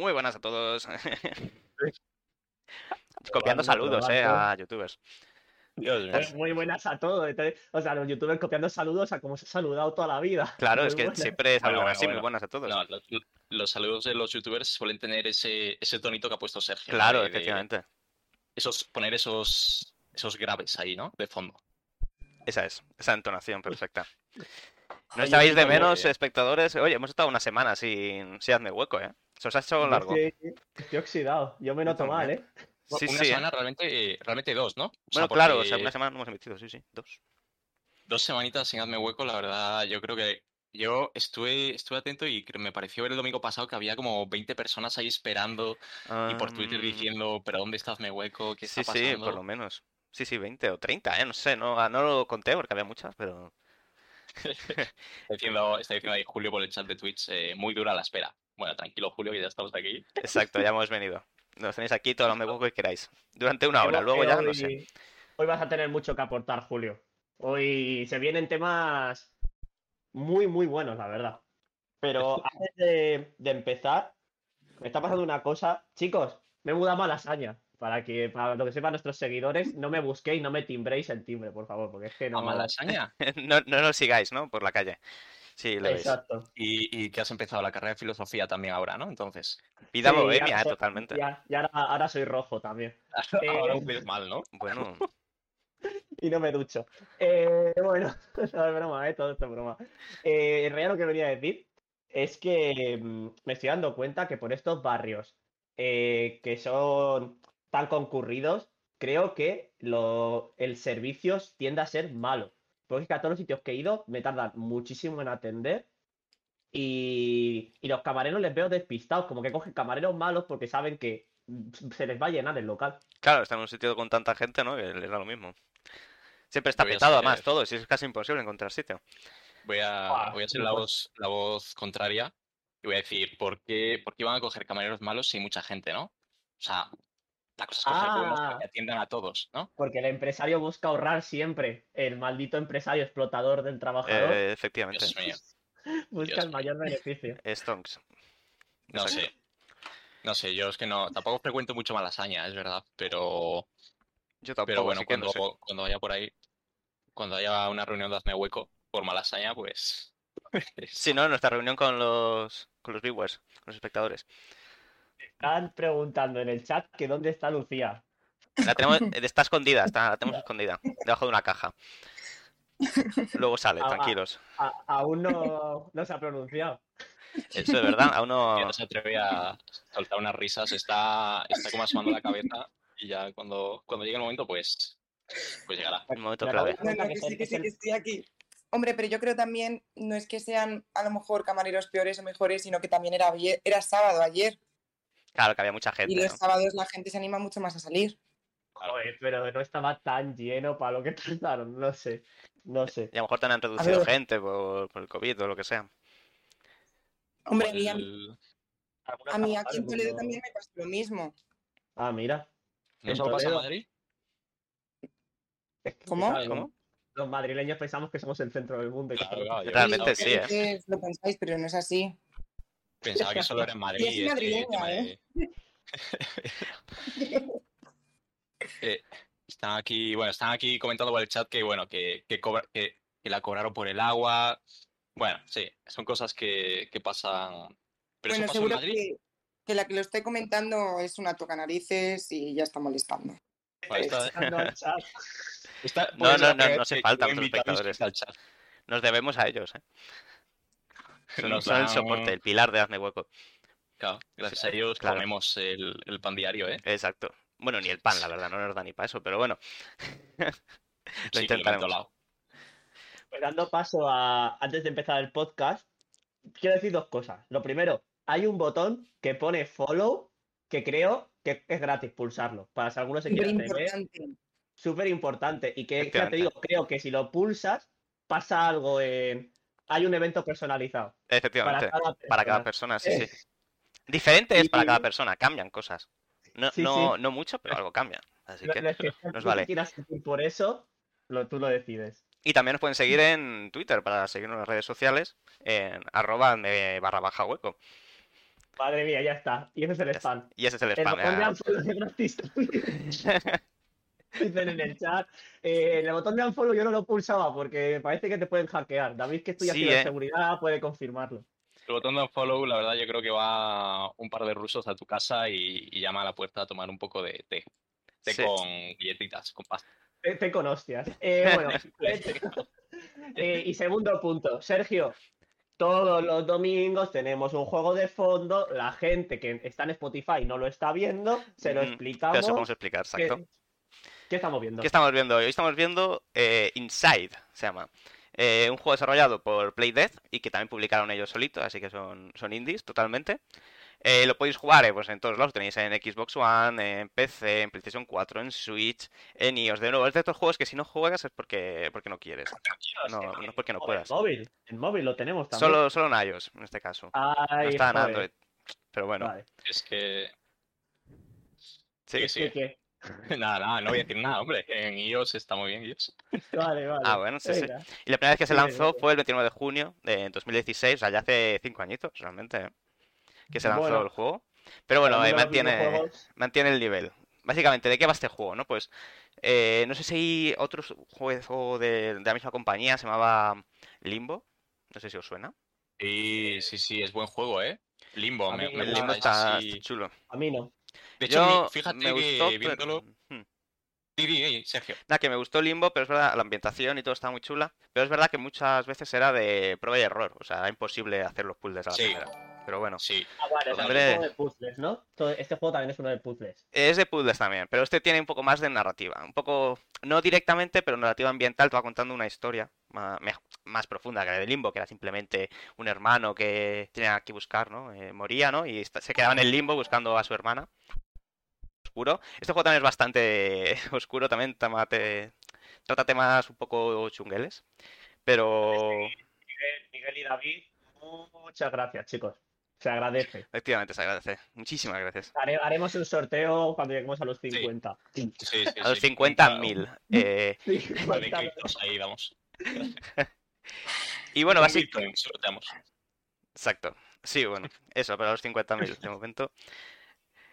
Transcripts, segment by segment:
Muy buenas a todos. Copiando saludos, eh, a youtubers. Muy buenas a todos. o sea, los youtubers copiando saludos a como se ha saludado toda la vida. Claro, es que siempre es algo así, muy buenas a todos. los, saludos de los youtubers suelen tener ese, ese tonito que ha puesto Sergio. Claro, efectivamente. esos, poner esos, esos graves ahí, ¿no? De fondo. Esa es, esa entonación perfecta. No estáis de menos, espectadores. Oye, hemos estado una semana sin, sin hazme hueco, ¿eh? Se os ha hecho largo. Estoy, oxidado. Yo me noto mal, ¿eh? Sí, una semana ¿eh? realmente, realmente dos, ¿no? bueno, claro, o sea, una semana no hemos emitido, sí, sí, dos. Dos semanitas sin hazme hueco, la verdad, yo creo que yo estuve, estuve atento y me pareció ver el domingo pasado que había como 20 personas ahí esperando y por Twitter diciendo, pero ¿dónde está hazme hueco? ¿Qué está pasando? Sí, por lo menos. Sí, sí, 20 o 30, ¿eh? No sé, no, no lo conté porque había muchas, pero... está, diciendo, está diciendo ahí Julio por el chat de Twitch, eh, muy dura la espera. Bueno, tranquilo Julio, que ya estamos aquí. Exacto, ya hemos venido. Nos tenéis aquí todo lo mejor que queráis. Durante una hora, luego ya no sé. Hoy vas a tener mucho que aportar, Julio. Hoy se vienen temas muy, muy buenos, la verdad. Pero antes de, de empezar, me está pasando una cosa. Chicos, me he mudado a Malasaña. Para que, para lo que sepan nuestros seguidores, no me busquéis, no me timbréis el timbre, por favor, porque es que no. ¿A Malasaña? no, no lo sigáis, ¿no? Por la calle. Sí, lo Exacto. Y, y, que has empezado la carrera de filosofía también ahora, ¿no? Entonces. Vida bohemia, totalmente. y ahora, soy rojo también. ahora eh... mal, ¿no? Bueno. y no me ducho. Eh, bueno, no es broma, ¿eh? Todo esto es broma. Eh, en realidad lo que venía a decir es que mm, me estoy dando cuenta que por estos barrios eh, que son tan concurridos, creo que lo, el servicio tiende a ser malo. Porque es que a todos los sitios que he ido me tardan muchísimo en atender y, los camareros les veo despistados, como que cogen camareros malos porque saben que se les va a llenar el local. Claro, está en un sitio con tanta gente, ¿no? Que les da lo mismo. Siempre está petado, además, todo, y es casi imposible encontrar sitio. Voy a, voy a ser la voz, la voz contraria y voy a decir, ¿por qué, ¿por qué van a coger camareros malos si hay mucha gente, no? O sea, la cosa es ah, que atiendan a todos, ¿no? Porque el empresario busca ahorrar siempre. El maldito empresario explotador del trabajador. Eh, efectivamente. busca el mayor beneficio. Stonks. No sé. No sé, yo es que no. Tampoco frecuento mucho Malasaña, es verdad, pero. Yo tampoco. Pero bueno, cuando, cuando vaya por ahí, cuando haya una reunión de Hazme Hueco por Malasaña, pues. sí, ¿no? Nuestra reunión con los, con los viewers, con los espectadores. Están preguntando en el chat que dónde está Lucía. La tenemos, está escondida, está, la tenemos escondida, debajo de una caja. Luego sale, tranquilos. aún no, no, se ha pronunciado. Eso es verdad, aún no... no se atreve a soltar unas risas, está, está como asomando la cabeza y ya cuando, cuando llegue el momento, pues, pues llegará. El momento clave. sí, que sí, que estoy aquí. Hombre, pero yo creo también, no es que sean a lo mejor camareros peores o mejores, sino que también era, era sábado ayer. Claro, que había mucha gente. Y los sábados la gente se anima mucho más a salir. Joder, pero no estaba tan lleno para lo que trataron, no sé. No sé. Y a lo mejor te han reducido gente por, el COVID o lo que sea. Hombre, a mí aquí en Toledo también me pasó lo mismo. Ah, mira. ¿Eso pasa en Madrid? ¿Cómo? ¿Cómo? Los madrileños pensamos que somos el centro del mundo. Realmente sí, ¿eh? Lo pensáis, pero no es así. Pensaba que solo era en Madrid. es madrileña, ¿eh? eh, están aquí, bueno, están aquí comentando por el chat que bueno, que, que, que, la cobraron por el agua. Bueno, sí, son cosas que, que pasan. Pero bueno, seguro Que, que, la que lo esté comentando es una toca narices y ya está molestando. no, no, no, no hace falta otros espectadores. Nos debemos a ellos, ¿eh? Son, el soporte, el pilar de Hazme Hueco. Claro, gracias a ellos comemos el, pan diario, ¿eh? Exacto. Bueno, ni el pan, la verdad, no nos da ni para eso, pero bueno. lo intentaremos. Pues dando paso a, antes de empezar el podcast, quiero decir dos cosas. Lo primero, hay un botón que pone follow, que creo que es gratis pulsarlo, para si alguno se quiere tener. Súper importante. Y que, ya te digo, creo que si lo pulsas, pasa algo en, hay un evento personalizado. Efectivamente, para cada persona, sí, sí. Diferente es para cada persona, cambian cosas. No, no, no mucho, pero algo cambia. Así que, nos vale. por eso, tú lo decides. Y también nos pueden seguir en Twitter para seguirnos en las redes sociales en arroba barra baja hueco. Madre mía, ya está. Y ese es el spam. Y ese es el El spam. de ya. Dicen en el chat. eh, el botón de unfollow yo no lo pulsaba porque me parece que te pueden hackear. David, que estudia Sí, eh. seguridad, puede confirmarlo. El botón de unfollow, la verdad, yo creo que va un par de rusos a tu casa y, y llama a la puerta a tomar un poco de té. Té Sí. con galletitas, con pasta. Te con hostias. Eh, bueno, eh, y segundo punto, Sergio. Todos los domingos tenemos un juego de fondo. La gente que está en Spotify no lo está viendo. Se lo Mm, explicamos. Pero eso podemos explicar, ¿Qué, exacto. Qué estamos viendo? ¿Qué estamos viendo hoy? Hoy estamos viendo eh, Inside, se llama. Eh, un juego desarrollado por Playdead y que también publicaron ellos solitos, así que son, son indies totalmente. Eh, lo podéis jugar eh, pues en todos lados, tenéis en Xbox One, en PC, en PlayStation 4, en Switch, en iOS. De nuevo, es de estos juegos que si no juegas es porque, porque no quieres. No, no es porque no puedas. En móvil. En móvil lo tenemos también. Solo, solo en iOS, en este caso. No Ay, está en. Android. Pero bueno, Vale. Es que. sí. que sí. ¿Qué, qué? Nada, nada, no voy a decir nada, hombre. En iOS está muy bien iOS. Vale, vale. Ah, bueno, sí, sí. Y la primera vez que se lanzó fue el 29 de junio de 2016, o sea, ya hace cinco añitos realmente, ¿eh? que se lanzó Bueno. el juego. Pero bueno, eh, mantiene, mantiene el nivel. Básicamente, ¿de qué va este juego, no? Pues, eh, no sé si hay otro juego de, de la misma compañía, se llamaba Limbo, no sé si os suena. Sí, sí, sí, es buen juego, ¿eh? Limbo, me, me Limbo gusta, está, está chulo. A mí no. De hecho, Yo fíjate me que gustó, pero- viéndolo. Hmm. Sergio. Nada, que me gustó Limbo, pero es verdad, la ambientación y todo está muy chula. Pero es verdad que muchas veces era de prueba y error. O sea, era imposible hacer los puzzles a la Sí. primera. Pero bueno. Sí. Ah, vale, o sea, Hombre. es un juego de puzzles, ¿no? Todo- Este juego también es uno de puzzles. Es de puzzles también, pero este tiene un poco más de narrativa. Un poco, no directamente, pero narrativa ambiental. Te va contando una historia más, más profunda que la de Limbo, que era simplemente un hermano que tenía que buscar, ¿no? Eh, moría, ¿no? Y se quedaba en el limbo buscando a su hermana. Oscuro. Este juego también es bastante oscuro, también tama- te- trata temas un poco chungueles. Pero Miguel, Miguel y David, muchas gracias, chicos. Se agradece. efectivamente se agradece. Muchísimas gracias. Hare- haremos un sorteo cuando lleguemos a los 50. Sí, sí, A los sí. 50.000. Eh, Un par de 50. criptos ahí, vamos. y bueno, básicamente... Sorteamos. Exacto. Sí, bueno, eso, para los 50.000 de momento.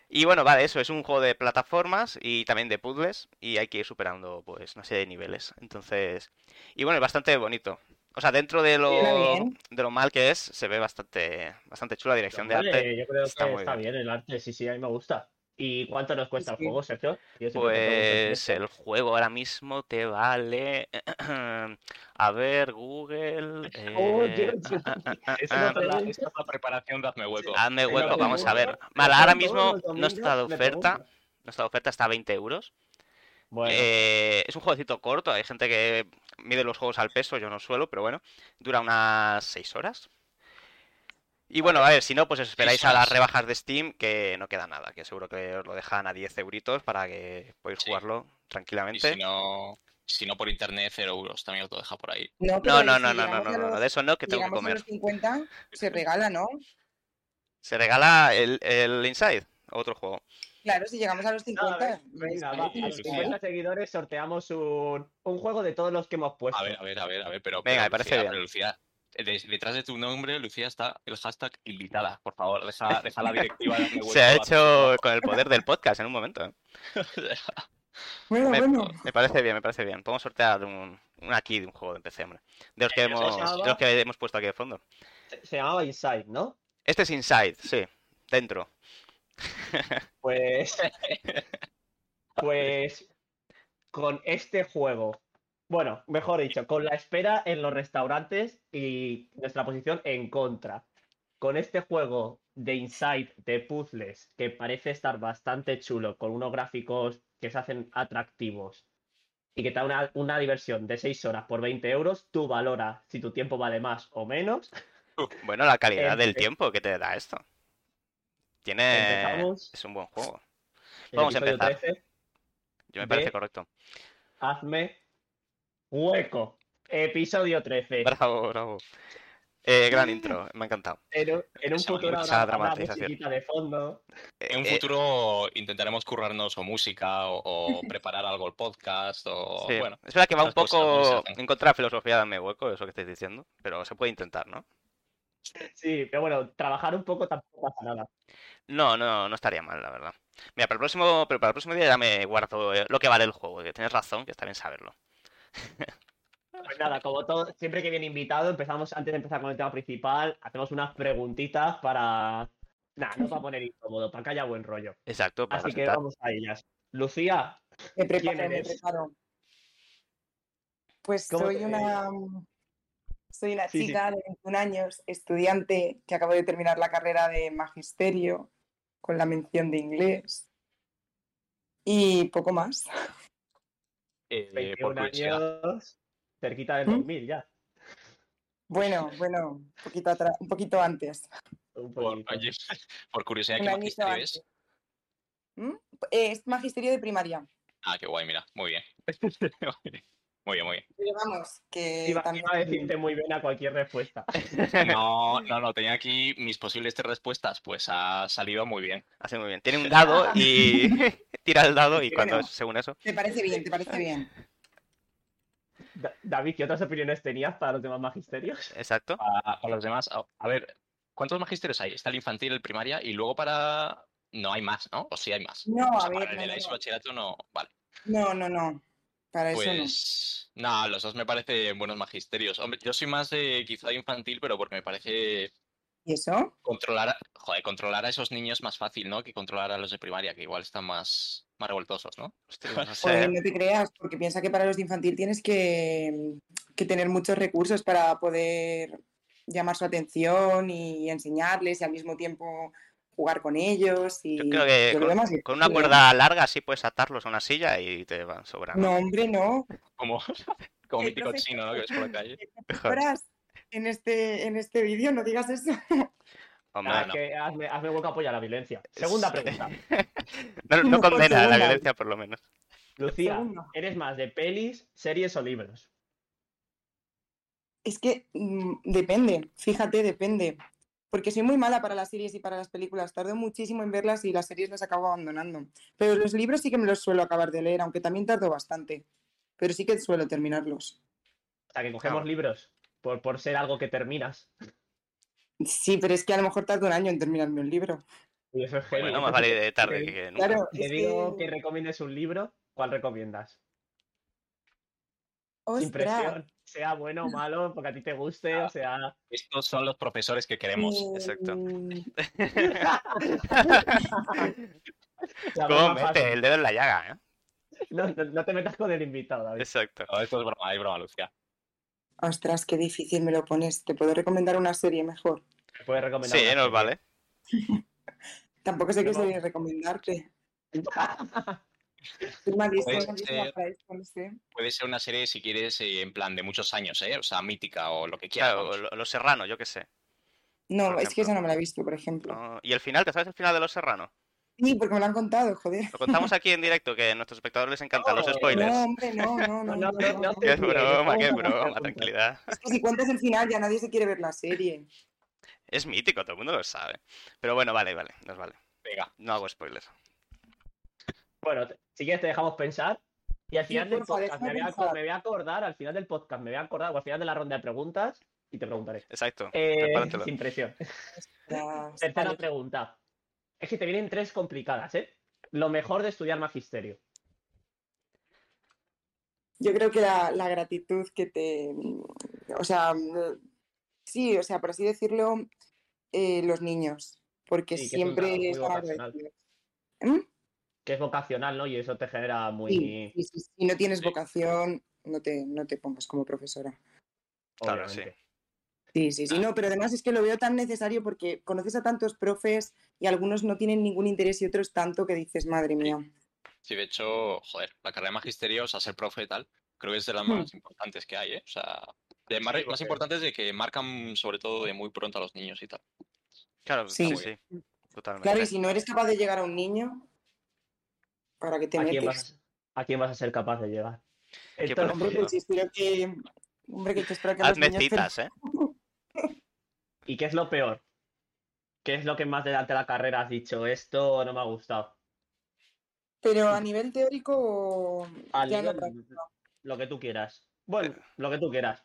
Y bueno, vale, eso es un juego de plataformas y también de puzzles y hay que ir superando pues una serie de niveles. Entonces, y bueno, es bastante bonito. O sea, dentro de lo, de lo mal que es, se ve bastante, bastante chula la dirección de arte. Yo creo está que muy está bien. bien el arte, sí, sí, a mí me gusta. ¿Y cuánto nos cuesta el juego, Sergio? Pues el juego ahora mismo te vale. A ver, Google. Oh, eh, ah, es la- esta es la preparación de Hazme Hueco. Hazme hueco, vamos a ver. me ahora mismo no está de oferta. No está de oferta, está a 20 euros. Bueno, Eh, es un jueguecito corto, hay gente que mide los juegos al peso, yo no suelo, pero bueno, dura unas 6 horas. Y bueno, a ver, si no, pues os esperáis a las rebajas de Steam, que no queda nada, que seguro que os lo dejan a 10 euritos para que podáis Sí. jugarlo Y tranquilamente. si no, si no por internet, 0 euros. También os lo deja por ahí. No, No, no, si no, no, no, de eso no, que tengo que llegamos a comer. los 50, se regala, ¿no? Se regala el, el Inside, otro juego. Claro, si llegamos a los nada, 50. venga, ¿ves? va, a los sí. 50 seguidores sorteamos un, un juego de todos los que hemos puesto. A ver, a ver, a ver, a ver, pero. Venga, pero, me parece Lucía, bien. pero, Lucía, de- detrás de tu nombre, Lucía, está el hashtag invitada. Por favor, deja, deja la directiva de Se ha hecho con el poder del podcast en un momento. ¿eh? Bueno, Me, bueno. me parece bien, me parece bien. Podemos sortear un, un aquí de un juego de PC, hombre. De los que Eh, ¿se hemos, llamaba? de los que hemos puesto aquí de fondo. Se, se llamaba Inside, ¿no? Este es Inside, sí, dentro. Pues. Pues. Con este juego. Bueno, mejor dicho, con la espera en los restaurantes y nuestra posición en contra. Con este juego de Inside de puzzles que parece estar bastante chulo, con unos gráficos que se hacen atractivos y que te da una, una diversión de 6 horas por 20 euros, tú valora si tu tiempo vale más o menos. Bueno, la calidad del tiempo que te da esto. Tiene. Empezamos. Es un buen juego. Vamos a empezar. 13, Yo me parece correcto. hazme hueco. Episodio 13. Bravo, bravo. Eh, gran intro, me ha encantado. En un, en un futuro habrá, dramatización. musiquita de fondo. En un Eh, eh, futuro intentaremos currarnos o música o, o preparar algo el podcast o sí. bueno. Es verdad que va un poco en contra de la filosofía de mi hueco, eso que estáis diciendo, pero se puede intentar, ¿no? Sí, pero bueno, trabajar un poco tampoco pasa nada. No, no, no estaría mal, la verdad. Mira, para el próximo, pero para el próximo día ya me guardo eh, lo que vale el juego, que tienes razón, que está bien saberlo. Pues nada, como todo, siempre que viene invitado, empezamos, antes de empezar con el tema principal, hacemos unas preguntitas para. Nada, no para poner incómodo, para que haya buen rollo. Exacto, para Así que vamos a ellas. Lucía, Me ¿Quién preparo, me eres? preparo. Pues ¿Cómo soy te- una, soy una Sí, sí. chica de 21 años, estudiante que acabo de terminar la carrera de magisterio con la mención de inglés. Y poco más. Eh, 21 por curiosidad. años, cerquita del ¿Mm? 2000 ya. Bueno, bueno, un poquito, atra- un poquito antes. Un Por, poquito. oye, por curiosidad, ¿qué magisterio es? ¿Mm? Es magisterio de primaria. Ah, qué guay, mira. Muy bien. Muy bien, muy bien. Pero vamos, que Iba, también... iba a decirte muy bien a cualquier respuesta. No, no, no, tenía aquí mis posibles tres respuestas, pues ha salido muy bien. Hace muy bien. Tiene un dado y tira el dado y cuando según eso. Te parece bien, te parece bien. Da- David, ¿qué otras opiniones tenías para los demás magisterios? Exacto. Para, para los demás, a, a ver, ¿cuántos magisterios hay? Está el infantil, el primaria y luego para... No hay más, ¿no? O sí hay más. No, O a ver, para el no, de la no, bachillerato. Vale. No, no, no. Para eso no. Pues... No, los dos me parecen buenos magisterios. Hombre, yo soy más de quizá infantil, pero porque me parece ¿Y eso? controlar, a- joder, controlar a esos niños más fácil, ¿no? Que controlar a los de primaria, que igual están más, más revoltosos, ¿no? Hostia, Pues no te creas, porque piensa que para los de infantil tienes que, que tener muchos recursos para poder llamar su atención y enseñarles y al mismo tiempo jugar con ellos. Y Yo creo que yo con, una ¿eh? cuerda larga así puedes atarlos a una silla y te van sobrando. No, hombre, no. Como, como mítico chino, ¿no? Que ves por la calle. En este, en este vídeo, no digas eso. Hombre, Ah, no. que hazme, hazme hueco a apoyar la violencia. Segunda pregunta. no, condena la segunda. violencia, por lo menos. Lucía. ¿eres más de pelis, series o libros? Es que mm, depende, fíjate, depende. Porque soy muy mala para las series y para las películas. Tardo muchísimo en verlas y las series las acabo abandonando. Pero los libros sí que me los suelo acabar de leer, aunque también tardo bastante. Pero sí que suelo terminarlos. O sea, que cogemos libros por, por ser algo que terminas. Sí, pero es que a lo mejor tardo un año en terminarme un libro. Y eso es heavy. Bueno, más vale de tarde Te- que nunca. Claro, Te digo que... que recomiendes un libro, ¿cuál recomiendas? Sin ¡Ostras! presión, sea bueno o malo, porque a ti te guste, o sea... Estos son los profesores que queremos. Exacto. Mm, la ¿Cómo mete el dedo en la llaga, eh? No, no- no te metas con el invitado, David. Exacto. No, esto es broma, es broma, Lucía. Ostras, qué difícil me lo pones. Te puedo recomendar una serie mejor. Me puedes recomendar Sí, una nos serie. vale. Tampoco sé qué No. serie recomendarte. Puede ser- para esto, no sé. Puede ser una serie, si quieres, eh, en plan de muchos años, ¿eh? O sea, mítica o lo que quieras. Claro, Los Serranos, yo qué sé. No, es que esa no me la he visto, por ejemplo. No, ¿Y el final? ¿Te sabes el final de Los Serranos? Sí, porque me lo han contado, joder. Lo contamos aquí en directo, que a nuestros espectadores les encantan los spoilers. No, hombre, no, no, no. No, no, no, no, no no. te- Qué broma, qué broma, tranquilidad. Es que si cuentas el final ya nadie se quiere ver la serie. Es mítico, todo el mundo lo sabe. Pero bueno, vale, vale, nos vale. Venga, No hago spoilers. Bueno, si quieres te dejamos pensar. Y al Sí, final del podcast me voy, a, pensar. me voy a acordar, al final del podcast me voy a acordar, o al final de la ronda de preguntas, y te preguntaré. Exacto. Eh, sin presión. Tercera pregunta. Es que te vienen tres complicadas, ¿eh? Lo mejor de estudiar magisterio. Yo creo que la, la gratitud que te. O sea, sí, o sea, por así decirlo, eh, los niños. Porque Sí, que es un siempre muy están agradecidos. ¿Mm? Que es vocacional, ¿no? Y eso te genera muy. Sí, sí, sí, Si no tienes Sí. vocación, no te, no te pongas como profesora. Claro, obviamente. Sí, sí, sí, no, pero además es que lo veo tan necesario porque conoces a tantos profes y algunos no tienen ningún interés y otros tanto que dices, madre mía. sí, de hecho, joder, la carrera de magisterio, o sea, ser profe y tal, creo que es de las Hmm. más importantes que hay, ¿eh? O sea, de mar- Sí, más porque- importantes de que marcan sobre todo de muy pronto a los niños y tal. Claro, sí, Sí. sí. Totalmente. Claro, y si no eres capaz de llegar a un niño, ¿para qué te ¿A quién, metes? vas, ¿A quién vas a ser capaz de llegar? ¿Qué Entonces, Hombre, pues espero que. Hombre, que te espero que los Hazme niños. citas, ¿eh? ¿Y qué es lo peor? ¿Qué es lo que más delante de la carrera has dicho? Esto no me ha gustado. Pero a nivel teórico. No lo que tú quieras. Bueno, lo que tú quieras.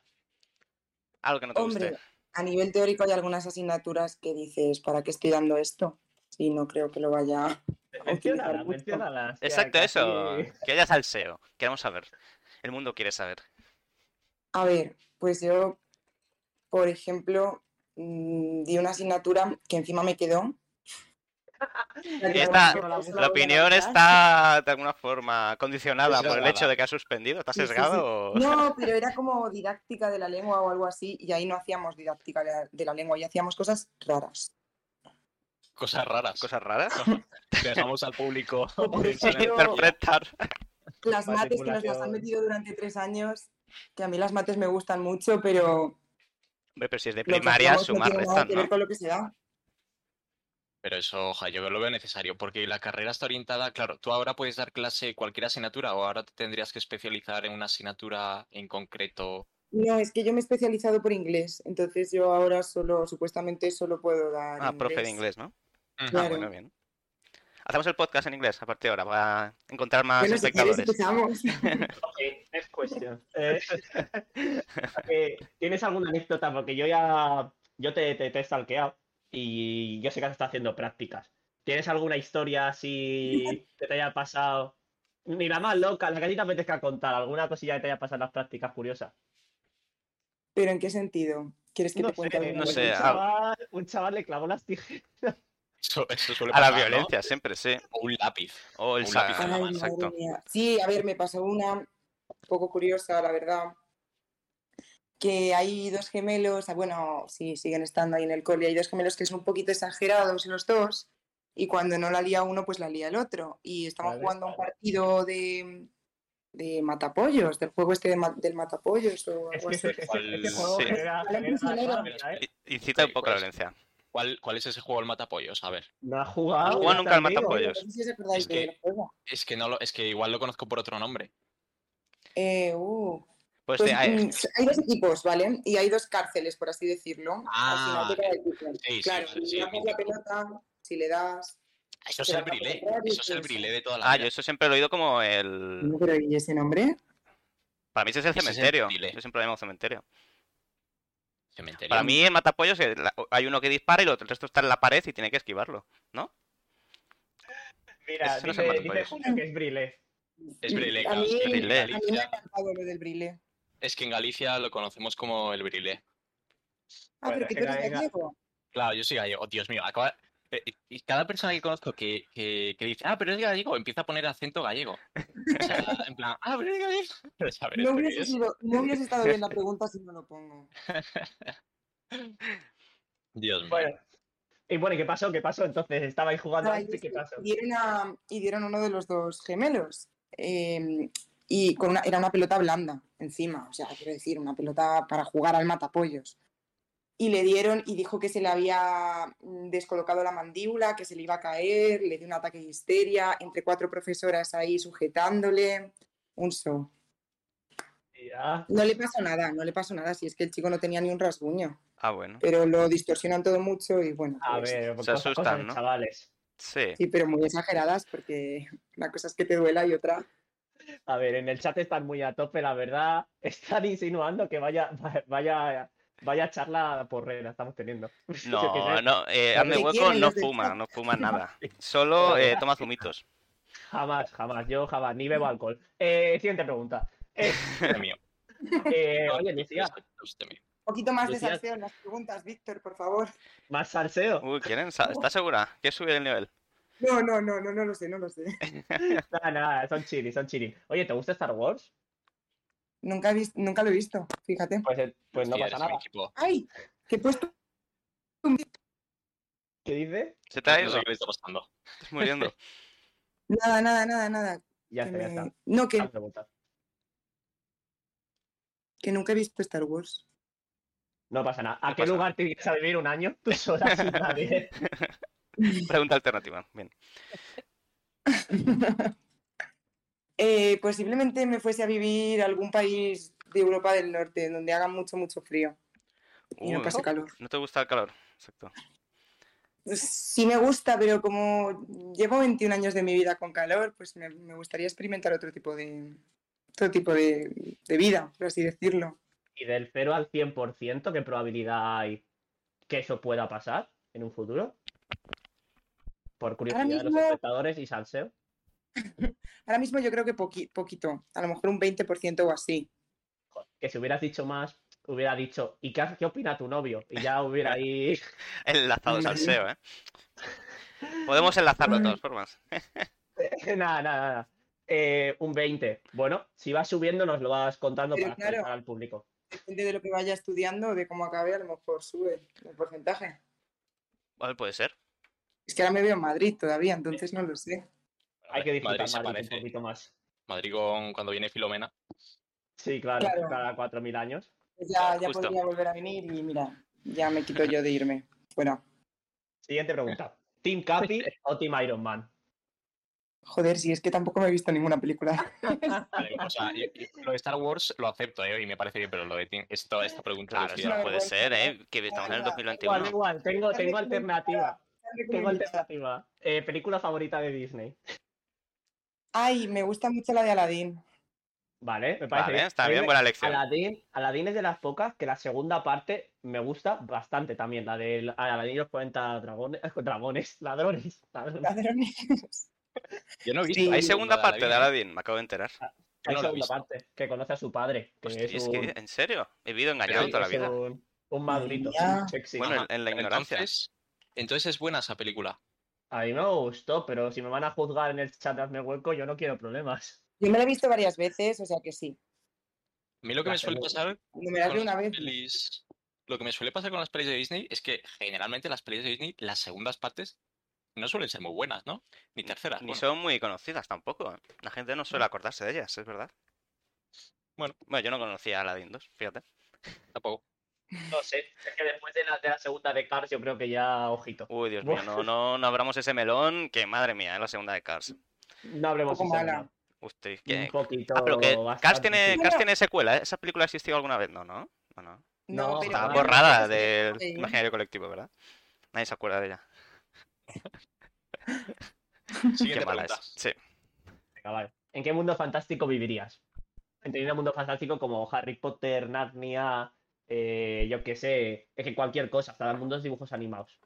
Algo que no te Hombre, guste. a nivel teórico hay algunas asignaturas que dices, ¿para qué estoy dando esto? Sí, no creo que lo vaya a Menciónalas, que Exacto, aquí- eso. Que haya salseo. Queremos saber. El mundo quiere saber. A ver, pues yo, por ejemplo, di una asignatura que encima me quedó. Esta- la opinión está de alguna forma condicionada por el hecho de que ha suspendido. ¿Está Sí, sí, sí. sesgado? o- No, pero era como didáctica de la lengua o algo así, y ahí no hacíamos didáctica de la, lengua, y hacíamos cosas raras. Cosas raras. ¿Cosas raras? Dejamos al público. Interpretar. Las mates que nos las han metido durante tres años, que a mí las mates me gustan mucho, pero pero si es de primaria, sumar, da. Pero eso, oja, yo lo veo necesario, porque la carrera está orientada, claro, tú ahora puedes dar clase cualquier asignatura o ahora te tendrías que especializar en una asignatura en concreto. No, es que yo me he especializado por inglés, entonces yo ahora solo, supuestamente solo puedo dar Ah, profe de inglés, ¿no? Ah, Claro. bueno, bien. Hacemos el podcast en inglés a partir de ahora para encontrar más Bueno, si quieres espectadores. empezamos. Eh, eh, ¿Tienes alguna anécdota? Porque yo ya yo te, te, te he stalkeado y yo sé que has estado haciendo prácticas. ¿Tienes alguna historia así que te haya pasado? Ni la más loca, la que a ti te apetezca contar, alguna cosilla que te haya pasado en las prácticas curiosa. ¿Pero en qué sentido? ¿Quieres que No te cuente sé, alguna no sé, un, ah. chaval, un chaval le clavó las tijeras. Eso, eso suele A la violencia, siempre, sí. O un lápiz. O el Un sa- lápiz Ay, Exacto. mía. Sí, a ver, me pasó una un poco curiosa, la verdad. Que hay dos gemelos, ah, bueno, sí, siguen estando ahí en el cole, hay dos gemelos que son un poquito exagerados los dos, y cuando no la lía uno, pues la lía el otro. Y estamos Vale. jugando un partido de, de matapollos, del juego este de ma- del matapollos o Es algo que así. ese, ese- ese ¿Cuál- juego sí. genera, genera ¿eh? Incita un poco la pues. violencia. ¿Cuál, ¿Cuál es ese juego el matapollos? A ver. No ha jugado. No jugado ya nunca al digo. matapollos. No sé si os acordáis Es que-. Es no lo, es que igual lo conozco por otro nombre. Eh, uh, Pues, Pues, hay- mm, hay dos equipos, ¿vale? Y hay dos cárceles, por así decirlo. Ah, al final de cada equipo. sí, claro, si sí, le das la pelota, si le das. Eso es el brilé. Eso es el pues- brilé de toda la Ah, vida. yo eso siempre lo he oído como el... No, pero ¿y ese nombre? Para mí ese es el Ese es el cementerio. Yo siempre lo llamo cementerio. Cementerio. Para mí en Matapollos eh, hay uno que dispara y el resto está en la pared y tiene que esquivarlo, ¿no? Mira, Ese no es dice, dice. Julio que es brilé. Es brilé, A claro. mí, es que en Brilé. a mí me ha Galicia- encantado lo del brilé. Es que en Galicia lo conocemos como el brilé. Ah, Bueno, pero que tú eres gallego. Claro, yo soy gallego. Dios mío, acaba... eh, Y cada persona que conozco que, que, que dice, ah, pero es gallego, empieza a poner acento gallego. O sea, en plan, ah, pero es gallego. Pero saber No hubiese, es. sido- no hubiese estado bien la pregunta si no lo pongo. Dios mío. Bueno. Y bueno, ¿y qué pasó? ¿Qué pasó? Entonces, estabais jugando antes ¿qué pasó? dieron a- y dieron uno de los dos gemelos. Eh, y con una, era una pelota blanda encima, o sea, quiero decir, una pelota para jugar al matapollos. Y le dieron y dijo que se le había mm, descolocado la mandíbula, que se le iba a caer, le dio un ataque de histeria, entre cuatro profesoras ahí sujetándole. Un show. Ya. No le pasó nada, no le pasó nada, si es que el chico no tenía ni un rasguño, Ah, bueno. pero lo distorsionan todo mucho y bueno. A pues, ver, Se asustan, cosas ¿no? chavales. Sí. Sí, pero muy exageradas porque una cosa es que te duela y otra. A ver, en el chat están muy a tope, la verdad. Están insinuando que vaya, vaya, vaya charla porrera estamos teniendo. No, no, eh, hazme hueco, no fuma, no fuma nada. Solo eh, toma zumitos. Jamás, jamás. Yo jamás, ni bebo alcohol. Eh, siguiente pregunta. Eh, mío. eh, No, oye, Lucía, Un poquito más de Lucía- salseo en las preguntas, Víctor, por favor. más salseo. Uy, ¿quieren? ¿Estás segura? ¿Quieres subir el nivel? No, no, no, no, no lo sé, no lo sé. Nada, nada, son chili, son chili. Oye, ¿te gusta Star Wars? Nunca, he vis- nunca lo he visto, fíjate. Pues, eh, pues no pasa nada. ¡Ay! Que he puesto. ¿Qué dice? ¿Se te ha No ido? le está pasando. Estás muriendo. Nada, nada, nada, nada. Ya que está, ya está. No, que, que nunca he visto Star Wars. No pasa nada. ¿A No qué lugar te irías a vivir un año? Tú sola sin nadie. Pregunta alternativa. Bien. Eh, posiblemente me fuese a vivir a algún país de Europa del Norte, donde haga mucho, mucho frío. Y no pase calor. ¿No te gusta el calor? Exacto. Sí me gusta, pero como llevo 21 años de mi vida con calor, pues me, me gustaría experimentar otro tipo de otro tipo de, de vida, por así decirlo. Y del 0 al 100%, ¿qué probabilidad hay que eso pueda pasar en un futuro? Por curiosidad de los espectadores y salseo. Ahora mismo yo creo que poqui- poquito, a lo mejor un 20% o así. Joder, que si hubieras dicho más, hubiera dicho, ¿y qué, qué opina tu novio? Y ya hubiera ahí. Enlazados al Madre SEO, ¿eh? Podemos enlazarlo de todas formas. nada, nada, nada. Eh, un 20. Bueno, si vas subiendo, nos lo vas contando Pero para claro. actualizar al público. Depende de lo que vaya estudiando o de cómo acabe, a lo mejor sube el porcentaje. Vale, puede ser. Es que ahora me veo en Madrid todavía, entonces no lo sé. Hay que disfrutar Madrid un poquito más. Madrid con, cuando viene Filomena. Sí, claro, Claro. cada 4.000 años. Pues ya, ya Justo. podría volver a venir y mira, ya me quito yo de irme. Bueno, Siguiente pregunta. ¿Team Capi o Team Iron Man? Joder, si es que tampoco me he visto ninguna película. Vale, o sea, yo- yo- lo de Star Wars lo acepto, ¿eh? Y me parece bien, pero lo de Tim- esto, esta pregunta Claro, de eso no una puede ser. ¿eh? Que estamos en el Venga, Igual, 2021. igual, tengo, tengo alternativa. Tengo alternativa. Eh, película favorita de Disney. Ay, me gusta mucho la de Aladdin. Vale, me parece Vale, bien. está bien, buena elección. Aladdin, Aladdin es de las pocas que la segunda parte me gusta bastante también. La de Aladdin y los 40 dragones, dragones, ladrones. ladrones. Ladrones. Yo no he visto. Sí. Hay segunda la parte de Aladdin, me acabo de enterar. Hay no la he segunda parte, que conoce a su padre. Que Hostia, es, que, ¿en serio? He vivido engañado toda la vida. un, un madurito. mía. sexy. Bueno, en, en la ignorancia. Entonces, entonces es buena esa película. A mí me gustó, pero si me van a juzgar en el chat de Hazme Hueco, yo no quiero problemas. Yo me la he visto varias veces, o sea que sí. A mí lo que La me suele pasar me con una vez. pelis. Lo que me suele pasar con las pelis de Disney es que generalmente las pelis de Disney, las segundas partes, no suelen ser muy buenas, ¿no? Ni terceras. Ni bueno. son muy conocidas tampoco. La gente no suele acordarse de ellas, es verdad. Bueno. Bueno, yo no conocía a Aladdin 2, fíjate. Tampoco. No sé, es que después de la, de la segunda de Cars yo creo que ya ojito. Uy, Dios mío, no, no, no abramos ese melón, que madre mía, es la segunda de Cars. No hablemos Un de ese mala. Usted, Un que... poquito. Ah, pero que Cars tiene. Cars tiene secuela, ¿eh? ¿Esa película ha existido alguna vez? No, no. No, no. No, pero Está Ah, borrada sí, del imaginario colectivo, ¿verdad? Nadie se acuerda de ella. Siguiente Qué mala pregunta. es. Sí. Venga, vale. ¿En qué mundo fantástico vivirías? Entendiendo un mundo fantástico como Harry Potter, Narnia, eh, yo qué sé, es que cualquier cosa, hasta mundos dibujos animados.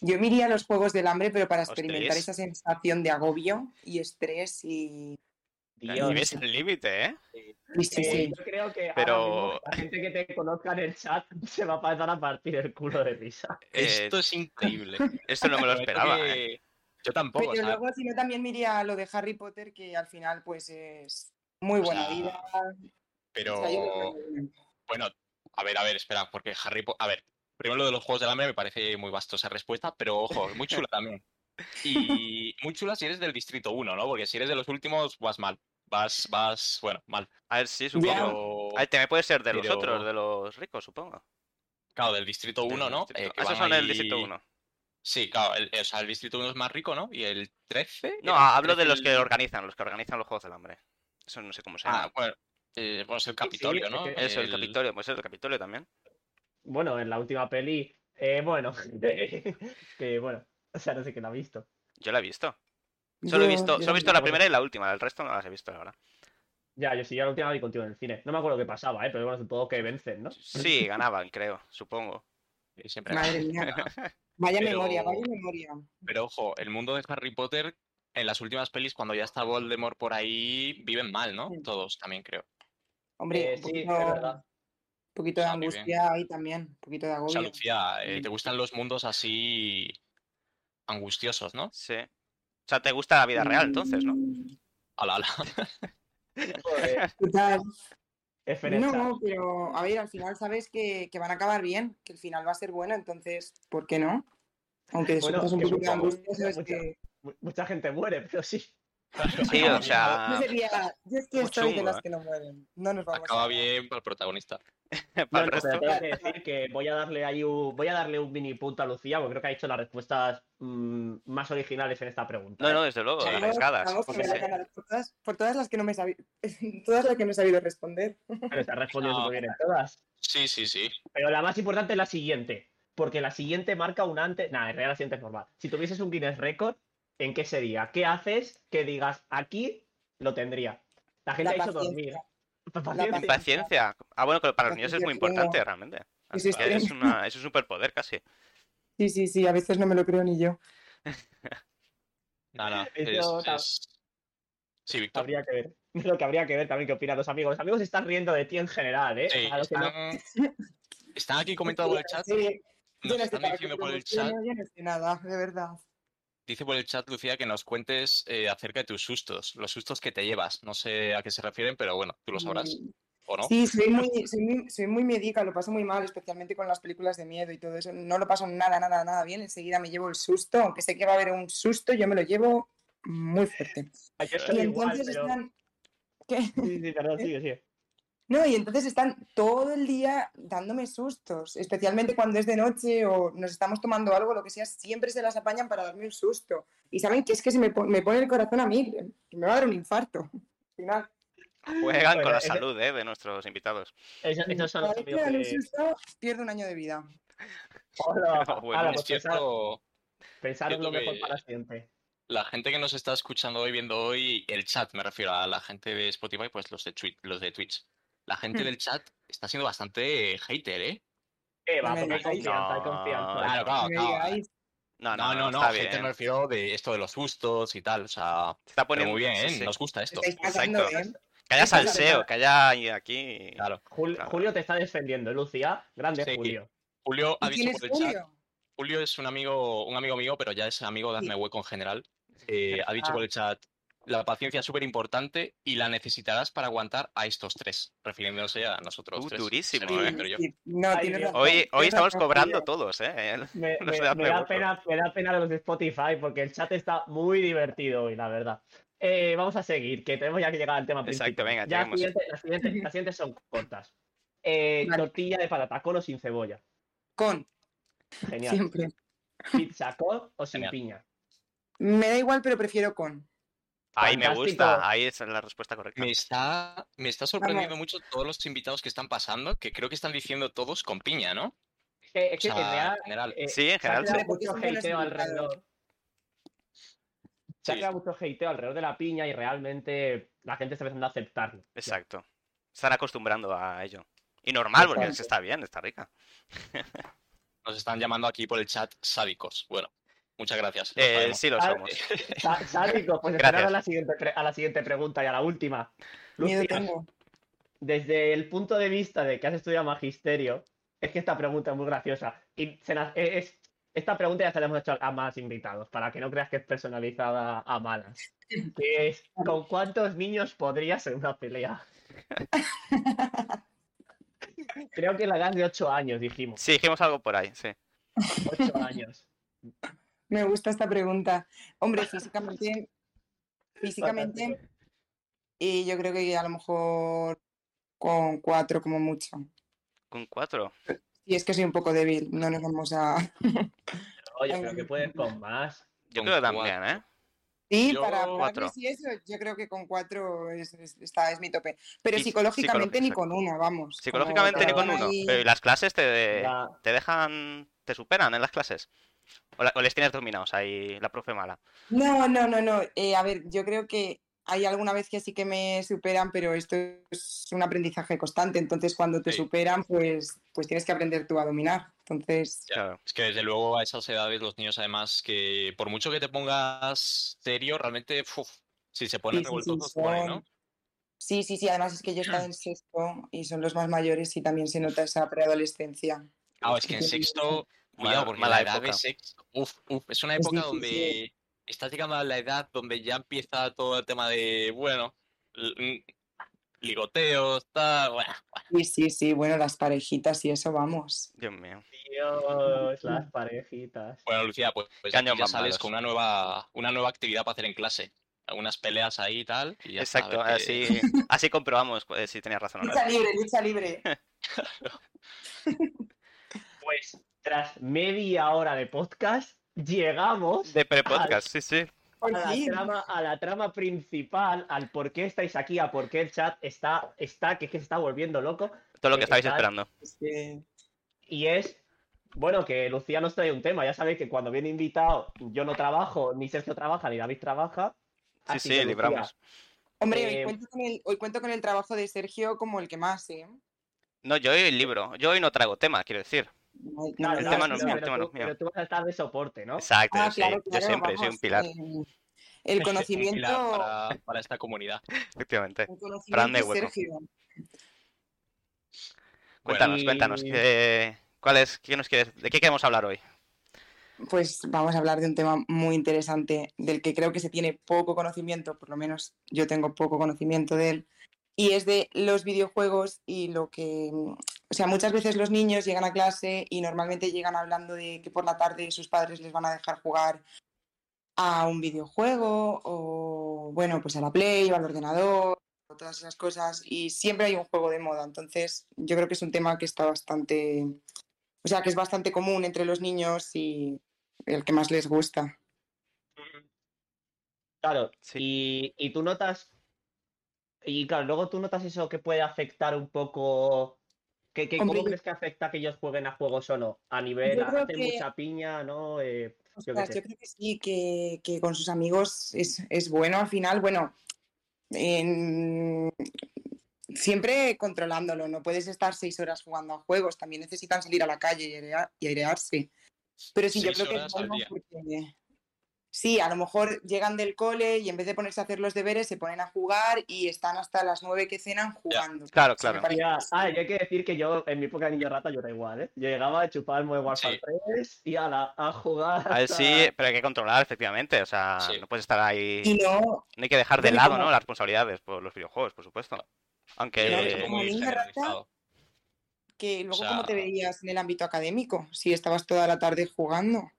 Yo me iría a los Juegos del Hambre, pero para experimentar esa sensación de agobio y estrés y... Dios. Vives el límite, ¿eh? sí, Eh, sí. Yo creo que ahora Pero- la gente que te conozca en el chat se va a pasar a partir el culo de risa. Eh, Esto es increíble. Esto no me lo esperaba, ¿eh? Yo tampoco. Pero luego, si no, también me iría a lo de Harry Potter, que al final, pues es muy O buena sea, vida. pero. O sea, yo. Bueno, a ver, a ver, espera, porque Harry Potter. A ver, primero lo de los Juegos del Hambre me parece muy vasto esa respuesta, pero ojo, muy chula también. Y muy chula si eres del Distrito 1, ¿no? Porque si eres de los últimos, vas mal. Vas, vas, bueno, mal. A ver, sí, supongo. Pero, A ver, también puede ser de los pero- otros, de los ricos, supongo. claro, del Distrito 1, Del ¿no? distrito. Eh, que Ah, Esos son el ahí- distrito 1. Sí, claro, el, o sea, el Distrito 1 es más rico, ¿no? Y el 13. No, el hablo de 13 los que el- organizan, los que organizan los Juegos del Hambre. Eso no sé cómo se llama. Ah, bueno, eh, pues el Capitolio, es ¿no? que- Eso, el Capitolio, pues es el Capitolio también. Bueno, en la última peli, eh, bueno, que bueno, o sea, no sé quién la ha visto. Yo la he visto. Solo he visto, yo solo he visto la primera y la última, el resto no las he visto ahora. Ya, yo sí, ya la última la vi contigo en el cine. No me acuerdo qué pasaba, ¿eh? pero bueno, supongo que vencen, ¿no? Sí, ganaban, creo, supongo. Siempre Madre mía. Vaya Pero- memoria, vaya memoria. Pero ojo, el mundo de Harry Potter, en las últimas pelis, cuando ya está Voldemort por ahí, viven mal, ¿no? Sí. Todos también creo. Hombre, Eh, un sí, poquito, es verdad. un poquito de angustia ahí también, un poquito de O sea, agobio. Lucía, eh, Sí. ¿te gustan los mundos así angustiosos, no? Sí. O sea, ¿te gusta la vida real entonces, no? Mm, Ala, ala. Joder. No, pero a ver, al final sabes que, que van a acabar bien, que el final va a ser bueno, entonces, ¿por qué no? Aunque Bueno, un poquito de angustia, sabes mucha- que... Mu- Mucha gente muere, pero sí. Sí, o Yo sea, sería, yo es que muy estoy de las ¿eh? que no mueren. No nos vamos Acaba a... bien para el protagonista. para No, el resto. pero tengo que decir que voy a darle ahí un, voy a darle un mini punto a Lucía, porque creo que ha hecho las respuestas mm, más originales en esta pregunta. No, ¿eh? no, desde luego, arriesgadas. vamos, sí. la ganar por todas, por todas las que no me he sabido, todas las que no he sabido responder. Pero te ha respondido No. súper bien en todas. Sí, sí, sí. Pero la más importante es la siguiente, porque la siguiente marca un antes. Nada, en realidad la siguiente es normal. Si tuvieses un Guinness Record, ¿en qué sería? ¿Qué haces que digas aquí lo tendría? La gente La ha hecho dormir. paciencia. Ah, bueno, para los niños es muy importante, tengo. realmente. Es una, es un superpoder casi. Sí, sí, sí, a veces no me lo creo ni yo. No, no, es- Sí, Víctor. Habría que ver. Lo que habría que ver también qué opinan los amigos. Los amigos están riendo de ti en general, ¿eh? Sí, A los que no- están, aquí comentando por el chat. Sí, yo Nos no sé están diciendo por el chat, Yo no sé nada, de verdad. Dice por el chat, Lucía, que nos cuentes eh, acerca de tus sustos, los sustos que te llevas. No sé a qué se refieren, pero bueno, tú lo sabrás, Mm, ¿o no? Sí, soy muy, soy muy, soy muy médica, lo paso muy mal, especialmente con las películas de miedo y todo eso. No lo paso nada, nada, nada bien. Enseguida me llevo el susto, aunque sé que va a haber un susto, yo me lo llevo muy fuerte. Yo Y igual, entonces pero- están. ¿Qué? Sí, sí, perdón, sigue, sigue. No, y entonces están todo el día dándome sustos, especialmente cuando es de noche o nos estamos tomando algo, lo que sea, siempre se las apañan para darme un susto. Y saben que es que se me, po- me pone el corazón a mí, que me va a dar un infarto. Al final, Juegan Bueno, con la ese- salud eh, de nuestros invitados. Esos, esos son los amigos me dan un que... susto, pierdo un año de vida. Hola, Bueno, Es pues pensar, cierto, pensar en lo mejor que- para siempre. la gente que nos está escuchando hoy, viendo hoy, el chat, me refiero a la gente de Spotify, pues los de, Twitch, los de Twitch. La gente Hmm. del chat está siendo bastante hater, ¿eh? Eh, va, porque hay confianza, hay No, confianza. Claro, claro, claro. No, No, no, no, hater me refiero de esto de los sustos y tal, o sea, Se está poniendo muy bien, ¿eh? sí. Nos gusta esto. Exacto. Que haya salseo, que haya aquí. Claro. Jul- Claro. Julio te está defendiendo, Lucía. Grande Sí. Julio. Julio ha ¿Y quién dicho es por el chat. Julio? Es un amigo, un amigo mío, pero ya es amigo de. Hazme Hueco en general. Eh, ha dicho Ah. por el chat, la paciencia es súper importante y la necesitarás para aguantar a estos tres, refiriéndose a nosotros Uh, tres. durísimo, ¿eh? Yo. Sí, No, Ay, razón, Hoy, estamos razón, cobrando todos, ¿eh? Me, Los me- da pena, me da pena de los de Spotify porque el chat está muy divertido hoy, la verdad. Eh, vamos a seguir, que tenemos ya que llegar al tema Exacto, principal. venga, ya las siguientes, las, siguientes, las siguientes son cortas. Eh, Vale. Tortilla de patata con o sin cebolla. Con, Genial. siempre. Pizza con o sin Genial. piña. Me da igual, pero prefiero con. Ahí me gusta, ahí es la respuesta correcta. Me está, me está sorprendiendo mucho todos los invitados que están pasando, que creo que están diciendo todos con piña, ¿no? Es que, es que O sea, en general. eh, Sí, en se ha general, creado sí. Porque mucho hateo alrededor. Se ha creado mucho hateo alrededor de la piña y realmente la gente está empezando a aceptarlo. ya. Exacto. Están acostumbrando a ello. Y normal, porque Exacto. está bien, está rica. Nos están llamando aquí por el chat sádicos. Bueno, muchas gracias. lo Eh, sí lo somos. Sádico, pues Gracias. esperar a la, siguiente, a la siguiente pregunta y a la última. Miedo tengo. desde el punto de vista de que has estudiado magisterio, es que esta pregunta es muy graciosa. Y se la- e, es, esta pregunta ya se la hemos hecho a más invitados, para que no creas que es personalizada a malas. Que es, ¿con cuántos niños podrías en una pelea? Creo que la gas de 8 años, dijimos. Sí, dijimos algo por ahí, sí. 8 años. Me gusta esta pregunta. Hombre, físicamente, físicamente, y yo creo que a lo mejor con cuatro como mucho. Con cuatro. Y es que soy un poco débil, no nos vamos a... Oye, pero que puedes con más. Yo Con creo que cuatro. también, ¿eh? Sí, Yo para, para y eso, yo creo que con cuatro es, es- está, es mi tope. Pero Sí, psicológicamente ni con uno, vamos. Psicológicamente te ni con uno. ¿y las clases te, La- te dejan, te superan en las clases? ¿O, la- o les tienes dominados ahí la profe mala? No, no, no, no. eh, a ver, yo creo que hay alguna vez que sí que me superan, pero esto es un aprendizaje constante. Entonces, cuando te Sí. superan, pues, pues tienes que aprender tú a dominar. Entonces, Ya, Claro. Es que desde luego a esas edades los niños además que por mucho que te pongas serio, realmente uf, si se ponen Sí, sí, sí, revoltosos ponen, ¿no? sí, sí, sí. Además es que yo he estado en sexto y son los más mayores y también se nota esa preadolescencia. Ah, es que en Sí, sí, sí. sexto, cuidado, porque mala la edad de época. sexto, uf, uf, es una época donde estás llegando a la edad donde ya empieza todo el tema de, bueno, ligoteos, tal, bueno, bueno. Sí, sí, sí. Bueno, las parejitas y eso, vamos. Dios mío. Dios, las parejitas. Bueno, Lucía, pues, pues ya sales malos. con una nueva, una nueva actividad para hacer en clase. Algunas peleas ahí y tal. Y ya Exacto, así, así comprobamos eh, si tenías razón o no. Lucha libre, lucha libre. Pues tras media hora de podcast, llegamos De pre-podcast, sí, sí. a la, trama, a la trama principal, al por qué estáis aquí, a por qué el chat está, está que, es que se está volviendo loco. Todo lo que Eh, estabais está- esperando. Y es, bueno, que Lucía nos trae un tema. Ya sabéis que cuando viene invitado, yo no trabajo, ni Sergio trabaja, ni David trabaja. Sí, sí, que, Lucía, libramos. Hombre, Eh, hoy, cuento con el, hoy cuento con el trabajo de Sergio como el que más, ¿eh? No, yo hoy el libro. Yo hoy no traigo tema, quiero decir. No, no, Claro, el no, tema no es mío, el tema no es mío. pero tú vas a estar de soporte, ¿no? Exacto, Ah, sí. claro, Yo siempre soy un vamos, pilar, eh, el Un conocimiento, pilar para, para esta comunidad. efectivamente. Fran de es hueco. Sergio. Cuéntanos, cuéntanos. ¿qué, cuál es, qué nos quieres, ¿De qué queremos hablar hoy? Pues vamos a hablar de un tema muy interesante del que creo que se tiene poco conocimiento, por lo menos yo tengo poco conocimiento de él, y es de los videojuegos y lo que, o sea, muchas veces los niños llegan a clase y normalmente llegan hablando de que por la tarde sus padres les van a dejar jugar a un videojuego o, bueno, pues a la Play o al ordenador o todas esas cosas y siempre hay un juego de moda, entonces yo creo que es un tema que está bastante, o sea, que es bastante común entre los niños y el que más les gusta. Claro, Sí. y, y tú notas, y claro, luego tú notas eso que puede afectar un poco, que- Hombre, ¿cómo crees que afecta que ellos jueguen a juegos o no? A nivel, hacen que- mucha piña, ¿no? Eh, yo qué Ostras, sé. yo creo que sí, que, que con sus amigos es, es bueno al final. Bueno, en- siempre controlándolo, no puedes estar seis horas jugando a juegos, también necesitan salir a la calle y, airea- y airearse. Pero sí, yo creo que es bueno porque... Sí, a lo mejor llegan del cole y en vez de ponerse a hacer los deberes se ponen a jugar y están hasta las nueve que cenan jugando. Claro, O claro. Ya, ah, y hay que decir que yo en mi época de niño rata yo era igual, ¿eh? Yo llegaba a chupar el Modern Warfare Sí. 3 y a, la, a jugar. A ver, hasta- sí, pero hay que controlar, efectivamente. O sea, Sí. no puedes estar ahí. Y no, No hay que dejar de lado, ¿no? Las responsabilidades por los videojuegos, por supuesto. Aunque. Como muy niña rata, que luego sea- cómo te veías en el ámbito académico, si estabas toda la tarde jugando.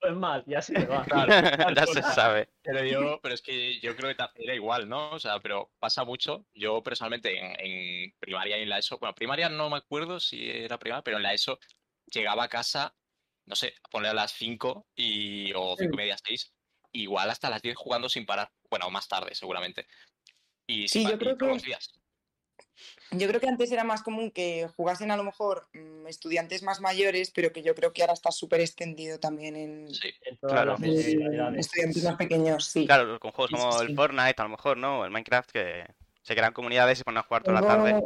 Pues mal, ya se va. ya se sabe. Pero yo, pero es que yo creo que era igual, ¿no? O sea, pero pasa mucho. Yo personalmente en, en primaria y en la ESO, bueno, primaria no me acuerdo si era primaria, pero en la ESO llegaba a casa, no sé, a poner a las 5 y, o 5 y media, 6, igual hasta las 10 jugando sin parar. Bueno, más tarde seguramente. Y, Sí, yo creo que- días. Yo creo que antes era más común que jugasen a lo mejor mm, estudiantes más mayores, pero que yo creo que ahora está súper extendido también en, Sí. Claro. estudiantes más pequeños, sí. Claro, con juegos Sí, sí, como el sí. Fortnite, a lo mejor, ¿no? O el Minecraft, que se crean comunidades y se ponen a jugar toda la tarde.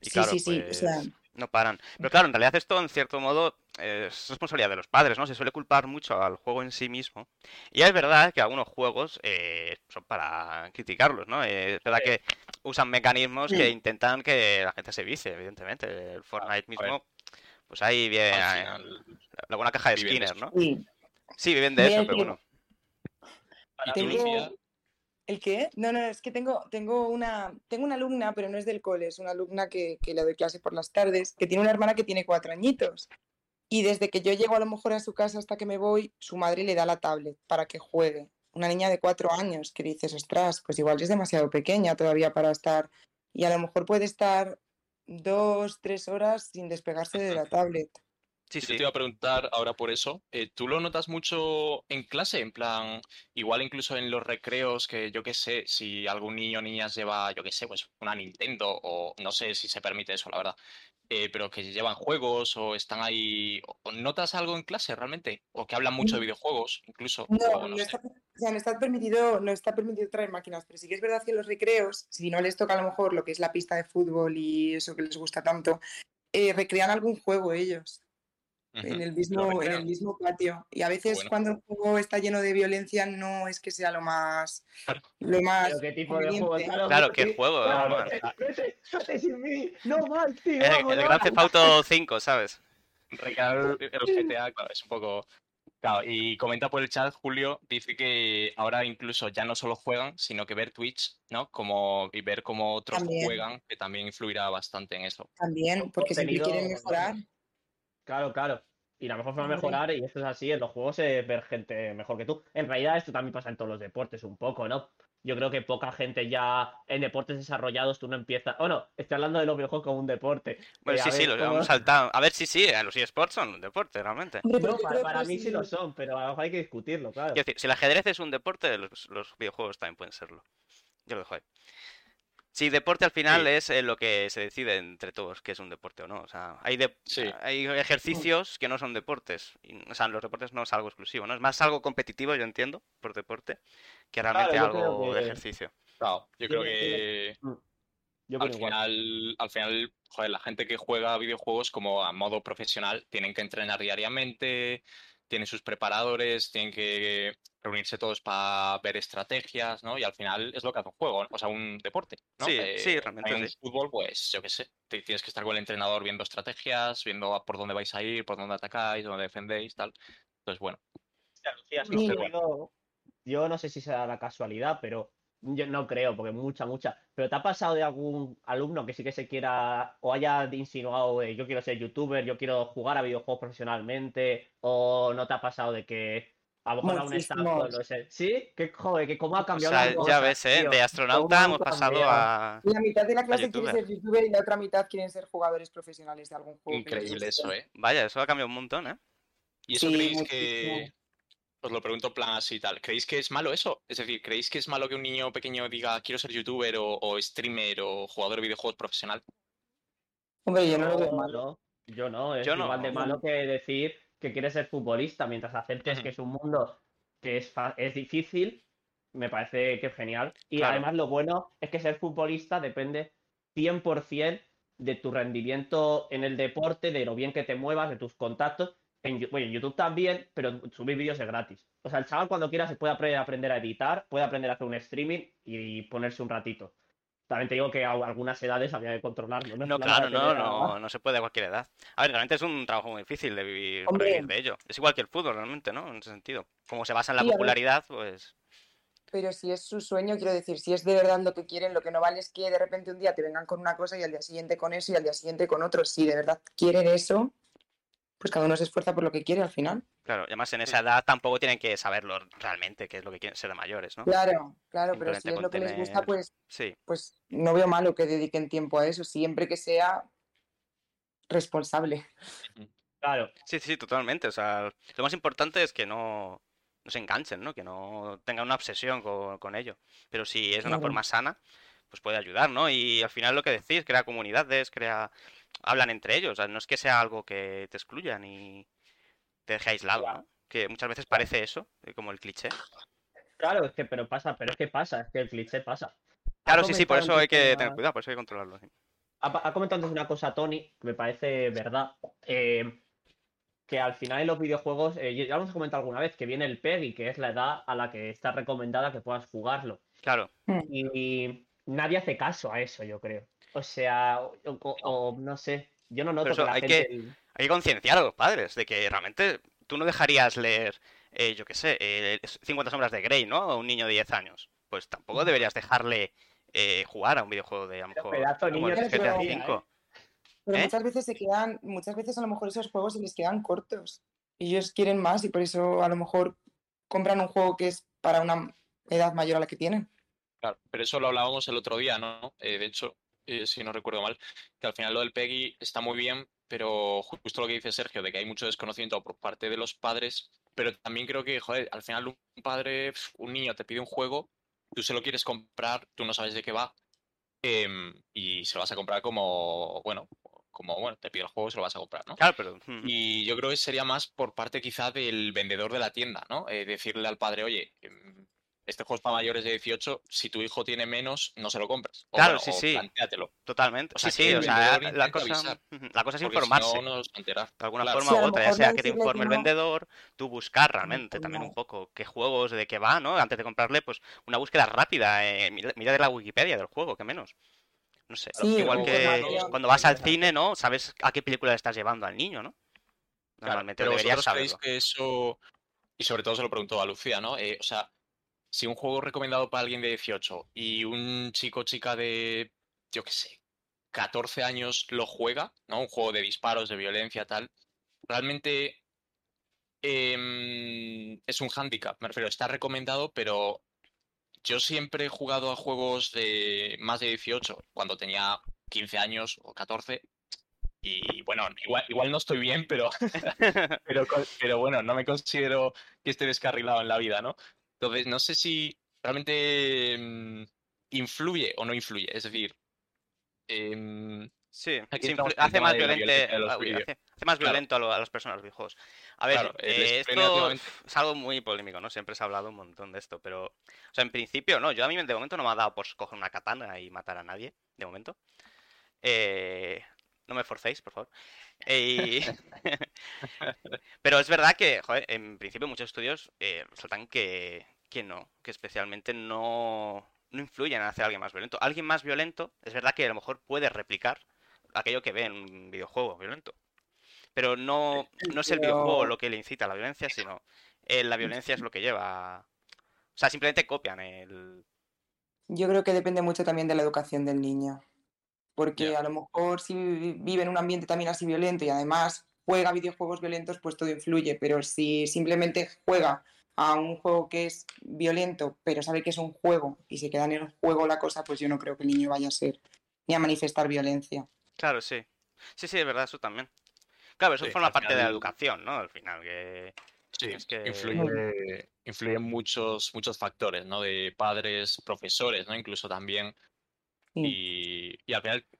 Y Sí, claro, sí, sí, o pues, sea, no paran. Pero claro, en realidad esto, en cierto modo, es responsabilidad de los padres, ¿no? Se suele culpar mucho al juego en sí mismo. Y es verdad que algunos juegos eh, son para criticarlos, ¿no? Eh, es verdad que usan mecanismos que Sí. intentan que la gente se vicie, evidentemente. El Fortnite mismo, pues ahí viene Al final, la buena caja de viven de Skinner, ¿no? sí. Sí, viven de eso, pero bueno. Tengo- ¿El qué? No, no, es que tengo, tengo, una, tengo una alumna, pero no es del cole, es una alumna que, que le doy clase por las tardes, que tiene una hermana que tiene cuatro añitos. Y desde que yo llego a lo mejor a su casa hasta que me voy, su madre le da la tablet para que juegue. Una niña de cuatro años que dices, ostras, pues igual es demasiado pequeña todavía para estar. Y a lo mejor puede estar dos, tres horas sin despegarse de la tablet. Sí, Yo te iba a preguntar ahora por eso. eh, ¿Tú lo notas mucho en clase? En plan, igual incluso en los recreos, que yo qué sé, si algún niño o niña lleva, yo qué sé, pues una Nintendo, o no sé si se permite eso, la verdad. eh, pero que llevan juegos o están ahí. o- ¿Notas algo en clase realmente? ¿O que hablan mucho de videojuegos, incluso? No, o no, está, o sea, no está permitido, no está permitido traer máquinas, pero sí que es verdad que en los recreos, si no les toca a lo mejor lo que es la pista de fútbol y eso que les gusta tanto, eh, recrean algún juego ellos en el lo mismo, en el mismo patio. Y a veces bueno. cuando el juego está lleno de violencia no es que sea lo más, lo más Pero qué tipo de juego. Claro, juego, claro, vete, vete, vete sin mí. No, Mike, tío. El, vamos, el no. Grand Theft Auto 5, ¿sabes? Recrear el GTA, claro, es un poco. Claro, y comenta por el chat, Julio, dice que ahora incluso ya no solo juegan, sino que ver Twitch, ¿no? Como, y ver cómo otros También. juegan, que también influirá bastante en eso. También, porque siempre quieren mejorar. Claro, claro. Y la mejor forma de mejorar, y esto es así, en los juegos es ver gente mejor que tú. En realidad esto también pasa en todos los deportes un poco, ¿no? Yo creo que poca gente ya en deportes desarrollados tú no empiezas... Oh, no, estoy hablando de los videojuegos como un deporte. Bueno, Eh, a sí, sí, ver, lo ¿cómo- hemos saltado. A ver, sí, sí, eh, los eSports son un deporte, realmente. No, para, mí sí sí. lo son, pero a lo mejor hay que discutirlo, claro. Quiero decir, si el ajedrez es un deporte, los, los videojuegos también pueden serlo. Yo lo dejo ahí. Sí, deporte al final Sí. es eh, lo que se decide entre todos, que es un deporte o no. O sea, hay, de- Sí. hay ejercicios que no son deportes. Y, o sea, los deportes no es algo exclusivo, ¿no? Es más algo competitivo, yo entiendo, por deporte, que realmente creo algo de ejercicio. Claro, yo creo que Mm. Yo al final, al final, joder, la gente que juega videojuegos como a modo profesional tienen que entrenar diariamente, tienen sus preparadores, tienen que reunirse todos para ver estrategias, ¿no? Y al final es lo que hace un juego, o sea, un deporte, ¿no? Sí, Eh, sí, realmente en sí. fútbol, pues, yo qué sé, te- tienes que estar con el entrenador viendo estrategias, viendo por dónde vais a ir, por dónde atacáis, dónde defendéis, tal. Entonces, bueno, Sí. te digo, yo no sé si será la casualidad, pero yo no creo, porque mucha, mucha. Pero ¿te ha pasado de algún alumno que sí que se quiera o haya insinuado de yo quiero ser youtuber, yo quiero jugar a videojuegos profesionalmente? ¿O no te ha pasado de que a lo mejor aún está no sé? ¿Sí? Que joder, que cómo ha O cambiado sea, las ya ves, ¿eh? tío. De astronauta hemos pasado cambiado. a... La mitad de la clase quiere ser youtuber y la otra mitad quieren ser jugadores profesionales de algún juego. increíble eso, ¿eh? Vaya, eso ha cambiado un montón, ¿eh? ¿Y eso Sí, creéis muchísimo. que... Os lo pregunto en plan así y tal. ¿Creéis que es malo eso? Es decir, ¿creéis que es malo que un niño pequeño diga quiero ser youtuber o, o streamer o jugador de videojuegos profesional? Hombre, yo no lo veo No, mal. no, yo no, es Yo no. igual de malo que decir que quieres ser futbolista mientras aceptes que es un mundo que es, es difícil, me parece que es genial. Y Claro. además lo bueno es que ser futbolista depende 100% de tu rendimiento en el deporte, de lo bien que te muevas, de tus contactos. En, bueno, en YouTube también, pero subir vídeos es gratis. O sea, el chaval cuando quiera se puede apre- aprender a editar, puede aprender a hacer un streaming y ponerse un ratito. También te digo que a algunas edades había que controlarlo. No, No, claro, no, no, no se puede a cualquier edad. A ver, realmente es un trabajo muy difícil de vivir, Hombre. vivir de ello. Es igual que el fútbol, realmente, ¿no? En ese sentido. Como se basa en la Sí, popularidad, pues... Pero si es su sueño, quiero decir, si es de verdad lo que quieren, lo que no vale es que de repente un día te vengan con una cosa y al día siguiente con eso y al día siguiente con otro. Si de verdad quieren eso, pues cada uno se esfuerza por lo que quiere al final. Claro, y además en esa edad tampoco tienen que saberlo realmente, qué es lo que quieren ser de mayores, ¿no? Claro, claro, pero si es lo que les gusta, pues, Sí, pues no veo malo que dediquen tiempo a eso, siempre que sea responsable. Claro, sí, sí, totalmente. O sea, lo más importante es que no, no se enganchen, ¿no? Que no tengan una obsesión con, con ello. Pero si es de una Claro. forma sana, pues puede ayudar, ¿no? Y al final lo que decís, crea comunidades, crea... Hablan entre ellos, o sea, no es que sea algo que te excluya ni te deje aislado, Claro. ¿no? Que muchas veces parece eso, eh, como el cliché. claro, es que, pero pasa, pero es que pasa, es que el cliché pasa. Claro, sí, sí, por eso hay que tener cuidado, por eso hay que controlarlo. sí. Ha, ha comentado antes una cosa, Tony, que me parece verdad. eh, que al final en los videojuegos, eh, ya lo hemos comentado alguna vez, que viene el PEGI, que es la edad a la que está recomendada que puedas jugarlo. Claro, Y nadie hace caso a eso, yo creo. O sea, o, o- o no sé, yo no noto eso que la hay gente... que- hay que concienciar a los padres de que realmente tú no dejarías leer, eh, yo qué sé, eh, 50 sombras de Grey, ¿no? A un niño de 10 años. Pues tampoco deberías dejarle eh, jugar a un videojuego de a lo mejor pedazo como niño GTA V. Pero ¿Eh? muchas veces se quedan, muchas veces a lo mejor esos juegos se les quedan cortos. Y ellos quieren más y por eso a lo mejor compran un juego que es para una edad mayor a la que tienen. Claro, pero eso lo hablábamos el otro día, ¿no? Eh, de hecho, eh, si no recuerdo mal, que al final lo del PEGI está muy bien, pero justo lo que dice Sergio, de que hay mucho desconocimiento por parte de los padres, pero también creo que, joder, al final un padre, un niño te pide un juego, tú se lo quieres comprar, tú no sabes de qué va, em, y se lo vas a comprar como, bueno, como, bueno, te pide el juego, se lo vas a comprar, ¿no? Claro, pero... Y yo creo que sería más por parte quizá del vendedor de la tienda, ¿no? Eh, decirle al padre, oye, em, este juego es para mayores de 18, si tu hijo tiene menos, no se lo compres. O, Claro, bueno, sí, o sí. plantéatelo, Totalmente. O sea, sí, o sea, la cosa, avisar, la cosa es informarse. si no, no enterar. De alguna Claro. forma Sí, u otra, ya sea que te informe el vendedor, tú buscar realmente también un poco qué juegos, de qué va, ¿no? Antes de comprarle, pues una búsqueda rápida, eh, mira, de la Wikipedia del juego, que menos. No sé, Sí, igual que cuando vas al cine, ¿no? Sabes a qué película le estás llevando al niño, ¿no? Claro, Normalmente pero deberías saberlo. que eso, y sobre todo se lo pregunto a Lucía, ¿no? Eh, o sea, si un juego recomendado para alguien de 18 y un chico o chica de, yo qué sé, 14 años lo juega, ¿no? Un juego de disparos, de violencia, tal, realmente em, es un hándicap, me refiero, está recomendado, pero yo siempre he jugado a juegos de más de 18 cuando tenía 15 años o 14 y bueno, igual, igual no estoy bien, pero, pero bueno, no me considero que esté descarrilado en la vida, ¿no? Entonces, no sé si realmente mm, influye o no influye. Es decir, em, Sí, el hace más violente, ah, hace, hace más Claro. violento a, lo- a las personas los videojuegos. A ver, Claro, eh, esto es algo muy polémico, ¿no? Siempre se ha hablado un montón de esto, pero... O sea, en principio, no, yo a mí de momento no me ha dado por coger una katana y matar a nadie, de momento. Eh, no me forcéis, por favor. Eh, y- Pero es verdad que, joder, en principio muchos estudios eh, resaltan que, que no, que especialmente no, no influyen en hacer a alguien más violento. Alguien más violento, es verdad que a lo mejor puede replicar aquello que ve en un videojuego violento. Pero no, no es el videojuego lo que le incita a la violencia, sino eh, la violencia es lo que lleva... O sea, simplemente copian el... Yo creo que depende mucho también de la educación del niño. Porque a lo mejor si vi- vive en un ambiente también así violento y además juega videojuegos violentos, pues todo influye. Pero si simplemente juega a un juego que es violento, pero sabe que es un juego y se queda en el juego la cosa, pues yo no creo que el niño vaya a ser ni a manifestar violencia. Claro, sí. Sí, sí, es verdad, eso también. Claro, eso Sí, forma parte de la educación, ¿no? Al final, que... Sí, Es que- influye, influyen muchos, muchos factores, ¿no? De padres, profesores, ¿no? Incluso también. Sí. Y, y al final, in-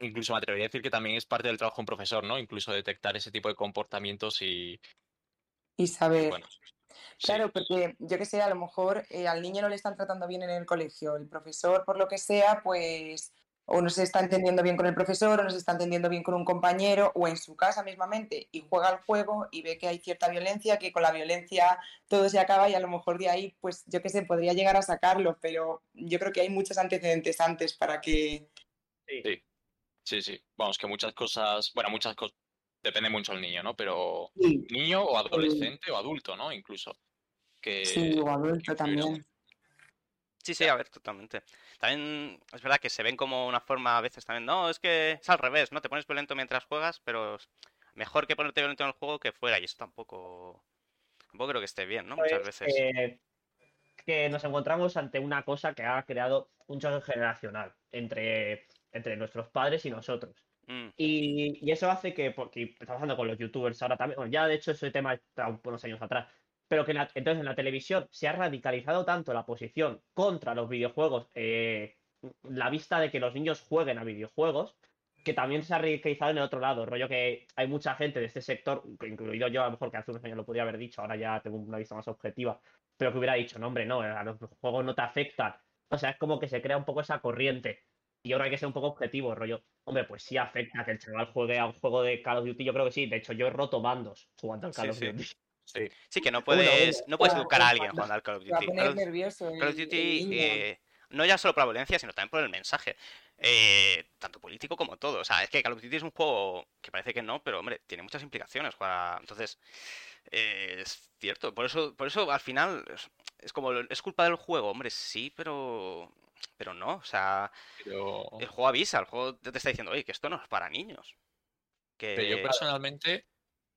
incluso me atrevería a decir que también es parte del trabajo de un profesor, ¿no? Incluso detectar ese tipo de comportamientos y, Y y saber. bueno. sí. Claro, porque yo que sé, a lo mejor eh, al niño no le están tratando bien en el colegio. El profesor, por lo que sea, pues o no se está entendiendo bien con el profesor, o no se está entendiendo bien con un compañero, o en su casa mismamente, y juega al juego y ve que hay cierta violencia, que con la violencia todo se acaba y a lo mejor de ahí, pues yo que sé, podría llegar a sacarlo, pero yo creo que hay muchos antecedentes antes para que... Sí. Sí, sí. Vamos, que muchas cosas, bueno, muchas cosas, depende mucho del niño, ¿no? Pero Sí, niño o adolescente o adulto, ¿no? Incluso. Que, sí, o adulto que también. Sí, sí, a ver, totalmente. También es verdad que se ven como una forma a veces también, no, es que es al revés, ¿no? Te pones violento mientras juegas, pero mejor que ponerte violento en el juego que fuera, y eso tampoco, tampoco creo que esté bien, ¿no? Muchas Pues, veces. eh, que nos encontramos ante una cosa que ha creado un choque generacional entre, entre nuestros padres y nosotros. Mm, Y, y eso hace que, porque está pasando con los youtubers ahora también, bueno, ya de hecho ese tema está unos años atrás, pero que en la- entonces en la televisión se ha radicalizado tanto la posición contra los videojuegos, eh, la vista de que los niños jueguen a videojuegos, que también se ha radicalizado en el otro lado, rollo que hay mucha gente de este sector, incluido yo a lo mejor que hace unos años lo podría haber dicho, ahora ya tengo una vista más objetiva, pero que hubiera dicho, no hombre, no, a los juegos no te afectan. O sea, es como que se crea un poco esa corriente. Y ahora hay que ser un poco objetivo, rollo. Hombre, pues sí afecta que el chaval juegue a un juego de Call of Duty, yo creo que sí. De hecho, yo he roto bandos jugando al Call Sí, of. Duty. Sí. Sí, que no puedes, no puedes educar a alguien jugando al Call of Duty. Call of- nervioso Call of Duty, eh, no ya solo por la violencia, sino también por el mensaje. Eh, tanto político como todo. O sea, es que Call of Duty es un juego que parece que no, pero hombre, tiene muchas implicaciones. Para... Entonces, eh, es cierto. Por eso, por eso al final es, es como, es culpa del juego. Hombre, sí, pero... Pero no, o sea, Pero, el juego avisa, el juego te está diciendo, oye, que esto no es para niños. pero yo personalmente,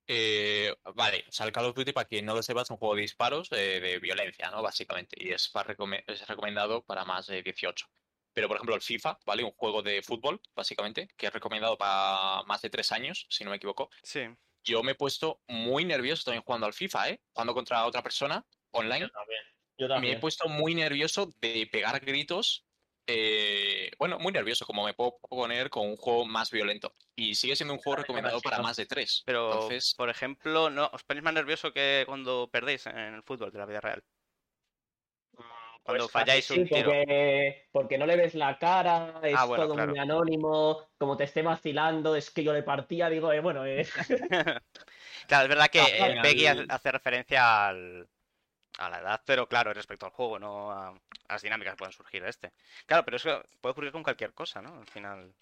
eh, vale, o sea, el Call of Duty, para quien no lo sepa, es un juego de disparos eh, de violencia, ¿no? Básicamente, y es, para recome- es recomendado para más de 18. Pero, por ejemplo, el FIFA, ¿vale? Un juego de fútbol, básicamente, que es recomendado para más de 3 años, si no me equivoco. Sí. Yo me he puesto muy nervioso también jugando al FIFA, ¿eh? Jugando contra otra persona online. también. Yo Me he puesto muy nervioso de pegar gritos. eh, bueno, muy nervioso, como me puedo poner con un juego más violento. Y sigue siendo un juego Claro, recomendado para más de tres. Pero, Entonces, por ejemplo, ¿no os ponéis más nervioso que cuando perdéis en el fútbol de la vida real? Cuando Pues falláis un sí, tiro. porque, porque no le ves la cara, es Ah, bueno, todo claro. muy anónimo, como te esté vacilando, es que yo le partía, digo, eh, bueno, eh, Claro, es verdad que Ah, el Peggy hace referencia al, a la edad, pero claro, respecto al juego, no a, a las dinámicas que pueden surgir de este. Claro, pero eso puede ocurrir con cualquier cosa, ¿no? Al final,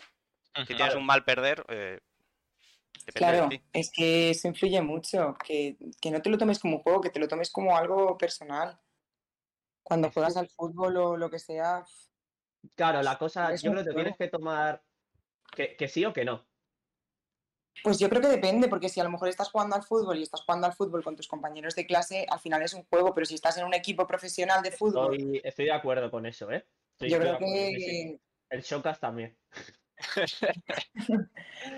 si tienes un mal perder, eh, depende Claro, de ti. es que eso influye mucho, que, que no te lo tomes como un juego, que te lo tomes como algo personal. Cuando juegas al fútbol o lo que sea, claro, la cosa, Es yo creo que tienes que tomar que, que sí o que no. Pues yo creo que depende, porque si a lo mejor estás jugando al fútbol y estás jugando al fútbol con tus compañeros de clase, al final es un juego, pero si estás en un equipo profesional de fútbol, Estoy, estoy de acuerdo con eso, ¿eh? Estoy- yo creo sí, que, El Shokas también.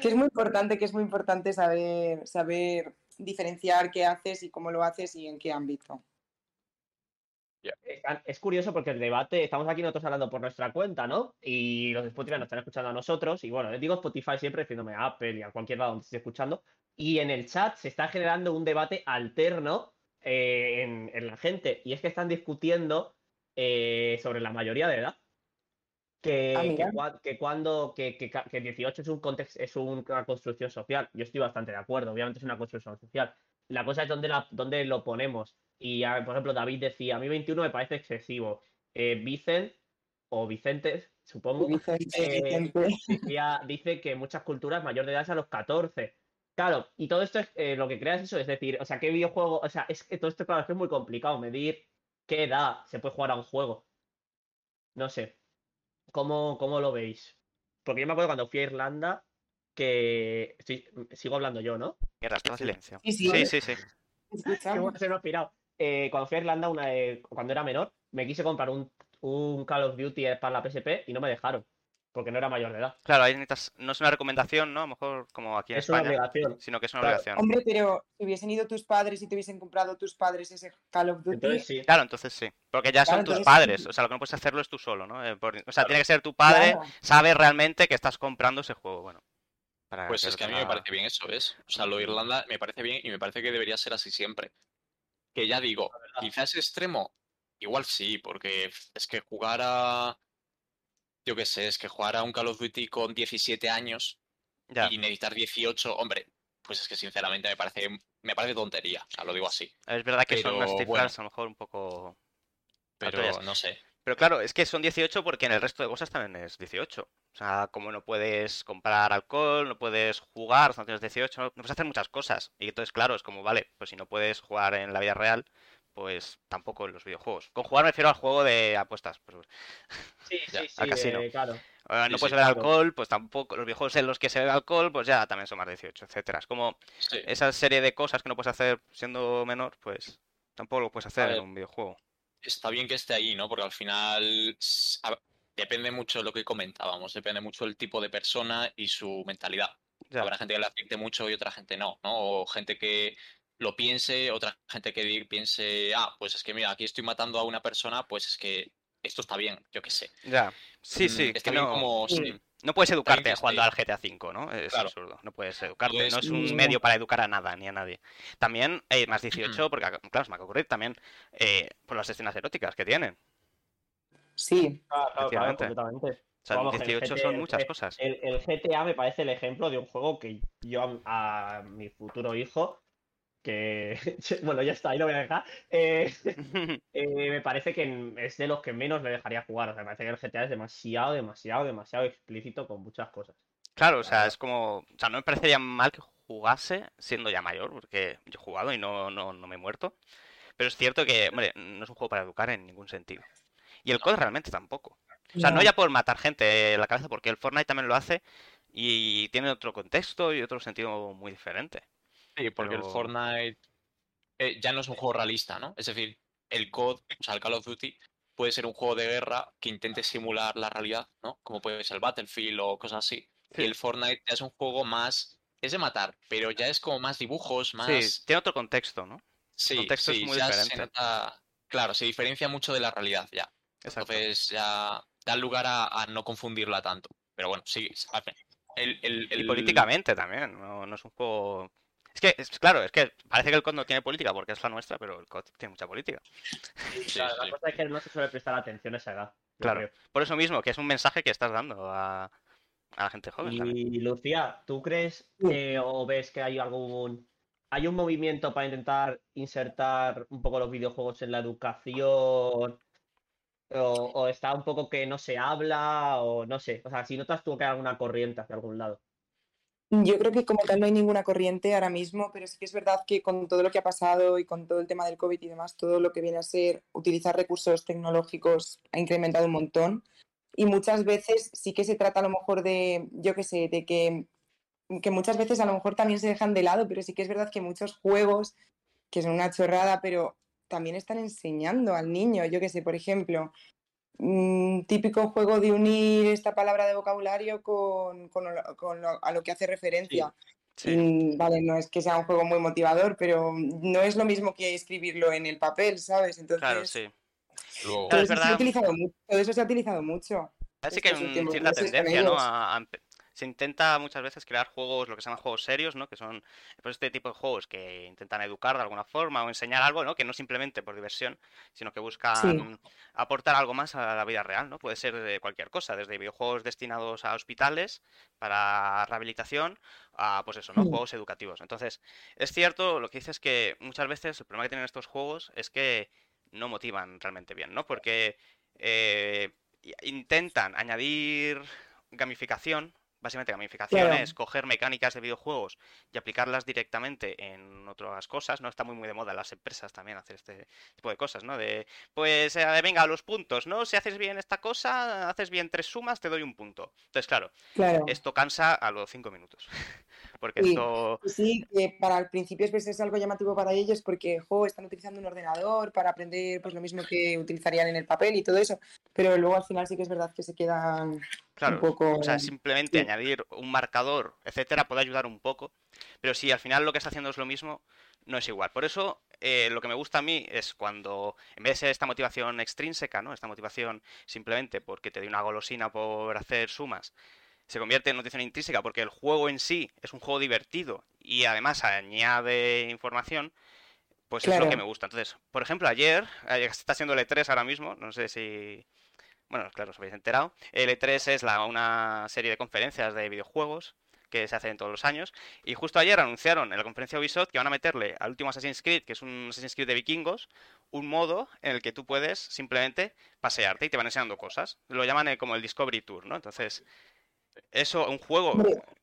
que es muy importante, que es muy importante saber, saber diferenciar qué haces y cómo lo haces y en qué ámbito. Es curioso porque el debate, estamos aquí nosotros hablando por nuestra cuenta, ¿no? Y los de Spotify nos están escuchando a nosotros. Y bueno, les digo Spotify siempre, refiriéndome a Apple y a cualquier lado donde esté escuchando. Y en el chat se está generando un debate alterno eh, en, la gente. Y es que están discutiendo eh, sobre la mayoría de edad. Que, ah, que, cuando que, que, 18 es un contexto, es una construcción social. Yo estoy bastante de acuerdo, obviamente es una construcción social. La cosa es dónde, la, dónde lo ponemos. Y, por ejemplo, David decía, a mí 21 me parece excesivo. Eh, Vicent, o Vicente, supongo, eh, dice que muchas culturas mayor de edad es a los 14. Claro, y todo esto es eh, lo que crea es eso, es decir, o sea, ¿qué videojuego? O sea, es que todo esto, claro, es que es muy complicado medir qué edad se puede jugar a un juego. No sé. ¿Cómo, cómo lo veis? Porque yo me acuerdo cuando fui a Irlanda que. sigo hablando yo, ¿no? Mierda, estaba silencio. Sí, sí, sí. sí, se me ha pirado. Eh, cuando fui a Irlanda, una, cuando era menor, me quise comprar un, un Call of Duty para la PSP y no me dejaron porque no era mayor de edad. Claro, ahí no es una recomendación, ¿no? A lo mejor como aquí en España. Es una obligación. Sino que es una obligación. Hombre, pero si hubiesen ido tus padres y te hubiesen comprado tus padres ese Call of Duty. Entonces, sí. Claro, entonces sí. Porque ya son tus padres. O sea, lo que no puedes hacerlo es tú solo, ¿no? Eh, o sea, tiene que ser tu padre, sabe realmente que estás comprando ese juego. Bueno. pues es que a mí me parece bien eso, ¿ves? O sea, lo de Irlanda me parece bien y me parece que debería ser así siempre. Que ya digo, quizás extremo, igual sí, porque es que jugar a yo qué sé, es que jugar a un Call of Duty con 17 años y necesitar 18, hombre, pues es que sinceramente me parece, me parece tontería, o sea, lo digo así. Es verdad que son unas cifras a lo mejor un poco... Pero no sé. Pero claro, es que son 18 porque en el resto de cosas también es 18. O sea, como no puedes comprar alcohol, no puedes jugar, no tienes 18, no puedes hacer muchas cosas. Y entonces, claro, es como, vale, pues si no puedes jugar en la vida real, pues tampoco en los videojuegos. Con jugar me refiero al juego de apuestas. Pues, sí, sí, sí, casino. claro. no puedes beber alcohol, pues tampoco. Los videojuegos en los que se bebe alcohol, pues ya también son más de 18, etcétera. Es como esa serie de cosas que no puedes hacer siendo menor, pues tampoco lo puedes hacer en un videojuego. Está bien que esté ahí, ¿no? Porque al final depende mucho de lo que comentábamos, depende mucho del tipo de persona y su mentalidad. Habrá gente que le afecte mucho y otra gente no, ¿no? O gente que lo piense, otra gente que piense, ah, pues es que mira, aquí estoy matando a una persona, pues es que esto está bien, yo qué sé. Ya, sí, sí. Mm, que no, como, no puedes educarte jugando al GTA V, ¿no? Es absurdo, no puedes educarte, no es un medio para educar a nada ni a nadie. También, eh, más 18, porque claro, se me ha ocurrido también eh, por las escenas eróticas que tienen. Sí, claro, claro, completamente. O sea, 18 son muchas cosas. El, el, GTA me parece el ejemplo de un juego que yo a mi futuro hijo que bueno, ya está, ahí lo voy a dejar. Eh, eh, me parece que es de los que menos le dejaría jugar. O sea, me parece que el GTA es demasiado, demasiado, demasiado explícito con muchas cosas. Claro, o sea, es como. O sea, no me parecería mal que jugase siendo ya mayor, porque yo he jugado y no, no, no me he muerto. Pero es cierto que, hombre, no es un juego para educar en ningún sentido. Y el COD realmente tampoco. O sea, no ya por matar gente en la cabeza, porque el Fortnite también lo hace y tiene otro contexto y otro sentido muy diferente. Sí, porque el Fortnite eh, ya no es un juego realista, ¿no? Es decir, el COD, o sea, el Call of Duty, puede ser un juego de guerra que intente simular la realidad, ¿no? Como puede ser el Battlefield o cosas así. Y el Fortnite ya es un juego más. Es de matar, pero ya es como más dibujos, más. Sí, tiene otro contexto, ¿no? Sí, el contexto es muy diferente. Claro, se diferencia mucho de la realidad ya. Entonces ya da lugar a, no confundirla tanto. Pero bueno, sí. El, el, Y políticamente también, no, no es un juego es que, es, claro, es que parece que el COD no tiene política porque es la nuestra, pero el COD tiene mucha política. claro, la cosa es que no se suele prestar atención a esa edad. Claro, por eso mismo, que es un mensaje que estás dando a, la gente joven. Y Lucía, ¿tú crees o ves que hay algún hay un movimiento para intentar insertar un poco los videojuegos en la educación? O, o, está un poco que no se habla, o no sé. O sea, si notas tú que hay alguna corriente hacia algún lado. Yo creo que como tal no hay ninguna corriente ahora mismo, pero sí que es verdad que con todo lo que ha pasado y con todo el tema del COVID y demás, todo lo que viene a ser utilizar recursos tecnológicos ha incrementado un montón. Y muchas veces sí que se trata a lo mejor de, yo qué sé, de que, que muchas veces a lo mejor también se dejan de lado, pero sí que es verdad que muchos juegos, que son una chorrada, pero también están enseñando al niño, yo qué sé, por ejemplo, un típico juego de unir esta palabra de vocabulario con, a lo que hace referencia. Mm, vale, no es que sea un juego muy motivador, pero no es lo mismo que escribirlo en el papel, ¿sabes? Entonces, claro, sí. Luego, Claro, es Todo eso, se ha utilizado mucho, todo eso se ha utilizado mucho. Así que hay un- cierta con tendencia, ¿no? A- a se intenta muchas veces crear juegos, lo que se llaman juegos serios, ¿no? Que son pues, este tipo de juegos que intentan educar de alguna forma o enseñar algo, ¿no? Que no simplemente por diversión, sino que buscan aportar algo más a la vida real, ¿no? Puede ser de cualquier cosa, desde videojuegos destinados a hospitales para rehabilitación a, pues eso, ¿no? Juegos educativos. Entonces, es cierto, lo que dices es que muchas veces el problema que tienen estos juegos es que no motivan realmente bien, ¿no? Porque eh, intentan añadir gamificación. Básicamente gamificación Claro. es coger mecánicas de videojuegos y aplicarlas directamente en otras cosas, ¿no? Está muy muy de moda en las empresas también hacer este tipo de cosas, ¿no? De, pues, eh, venga, los puntos, ¿no? Si haces bien esta cosa, haces bien tres sumas, te doy un punto. Entonces, claro, Claro. esto cansa a los cinco minutos. Porque Sí. esto... Y Sí, que para el principio es, es algo llamativo para ellos porque jo, están utilizando un ordenador para aprender pues lo mismo que utilizarían en el papel y todo eso, pero luego al final sí que es verdad que se quedan Claro, un poco... o sea, simplemente sí. añadir un marcador, etcétera, puede ayudar un poco, pero si al final lo que está haciendo es lo mismo, no es igual. Por eso, eh, lo que me gusta a mí es cuando, en vez de ser esta motivación extrínseca, ¿no? Esta motivación simplemente porque te doy una golosina por hacer sumas, se convierte en motivación intrínseca porque el juego en sí es un juego divertido y además añade información, pues es lo que me gusta. Entonces, por ejemplo, ayer, eh, está siendo el E3 ahora mismo, no sé si... Bueno, claro, os habéis enterado. El E3 es la, una serie de conferencias de videojuegos que se hacen todos los años. Y justo ayer anunciaron en la conferencia Ubisoft que van a meterle al último Assassin's Creed, que es un Assassin's Creed de vikingos, un modo en el que tú puedes simplemente pasearte y te van enseñando cosas. Lo llaman eh, como el Discovery Tour, ¿no? Entonces, eso, un juego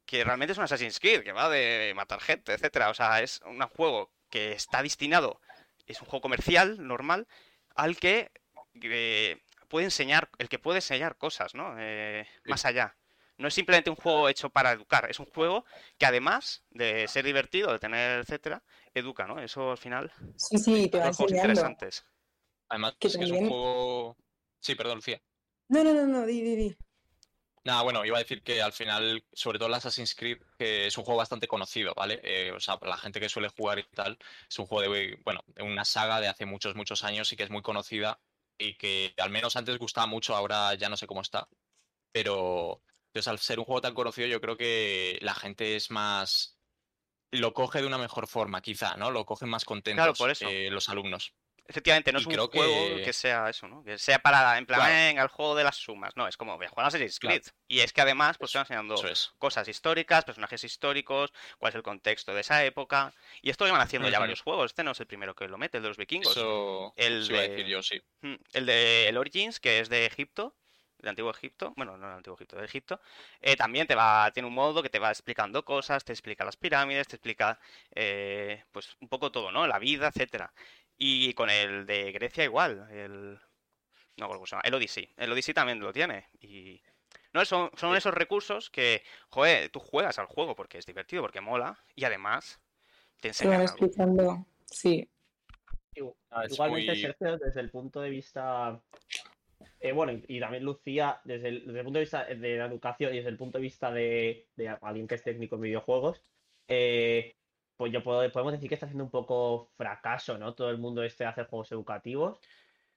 que realmente es un Assassin's Creed, que va de matar gente, etcétera. O sea, es un juego que está destinado, es un juego comercial, normal, al que eh, puede enseñar, el que puede enseñar cosas, ¿no? Eh, Sí. más allá. No es simplemente un juego hecho para educar, es un juego que además de ser divertido, de tener, etcétera, educa, ¿no? Eso al final Sí, sí, te son va los juegos interesantes. además, que es que es también- un juego. Sí, perdón, Lucía. No, no, no, no, di, di, di. Nada, bueno, iba a decir que al final, sobre todo el Assassin's Creed, que es un juego bastante conocido, ¿vale? Eh, o sea, para la gente que suele jugar y tal, es un juego de, bueno, de una saga de hace muchos, muchos años y que es muy conocida y que al menos antes gustaba mucho, ahora ya no sé cómo está. Pero, entonces, al ser un juego tan conocido, yo creo que la gente es más... Lo coge de una mejor forma, quizá, ¿no? Lo cogen más contentos por eso. eh, los alumnos. Efectivamente, no Y es un juego que- sea eso, ¿no? Que sea para, en plan, Claro. venga, el juego de las sumas. No, es como, voy a jugar a Assassin's Claro. Creed. Y es que además, pues te van enseñando es. cosas históricas, personajes históricos, cuál es el contexto de esa época. Y esto lo llevan haciendo ya varios juegos. Este no es el primero que lo mete, el de los vikingos. Eso, El iba a de- decir yo, sí. El de el Origins, que es de Egipto, del antiguo Egipto, bueno, no del antiguo Egipto, de Egipto, eh, también te va, tiene un modo que te va explicando cosas, te explica las pirámides, te explica eh, pues un poco todo, ¿no? La vida, etcétera. Y con el de Grecia igual, el no el Odyssey. El Odyssey también lo tiene. Y no, son, son esos recursos que, joder, tú juegas al juego porque es divertido, porque mola, y además te Te van enseñan algo. explicando. Sí, Ah, Igualmente, muy- Sergio, desde el punto de vista. eh, bueno, y, y también Lucía, desde el, desde el punto de vista de la educación y desde el punto de vista de, de alguien que es técnico en videojuegos, eh, pues yo puedo, podemos decir que está haciendo un poco fracaso, ¿no? Todo el mundo este hace juegos educativos.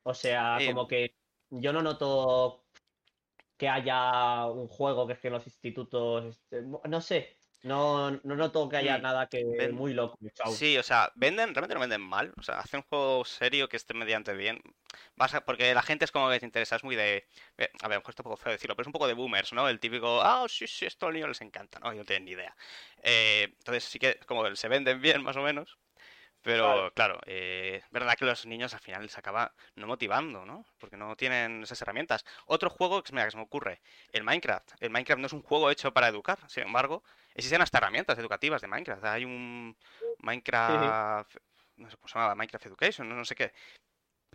O sea, Eh, como que yo no noto que haya un juego que es que en los institutos. este, no sé. No, no noto que haya Mm, nada que ven- muy loco. Sí, o sea, venden, realmente no venden mal. O sea, hacen un juego serio que esté mediante bien. Vas a- porque la gente es como que te interesa, es muy de. eh, A ver, a lo mejor está un poco feo decirlo, pero es un poco de boomers, ¿no? El típico, ah, sí, sí, esto a los niños les encanta, ¿no? Y no tienen ni idea. Eh, entonces sí que como que se venden bien, más o menos. Pero Claro. claro, eh, es verdad que los niños al final les acaba no motivando, ¿no? Porque no tienen esas herramientas. Otro juego que, mira, que se me ocurre, el Minecraft. El Minecraft no es un juego hecho para educar, sin embargo, existen hasta herramientas educativas de Minecraft. Hay un Minecraft, no sé cómo se llamaba, Minecraft Education, no, no sé qué.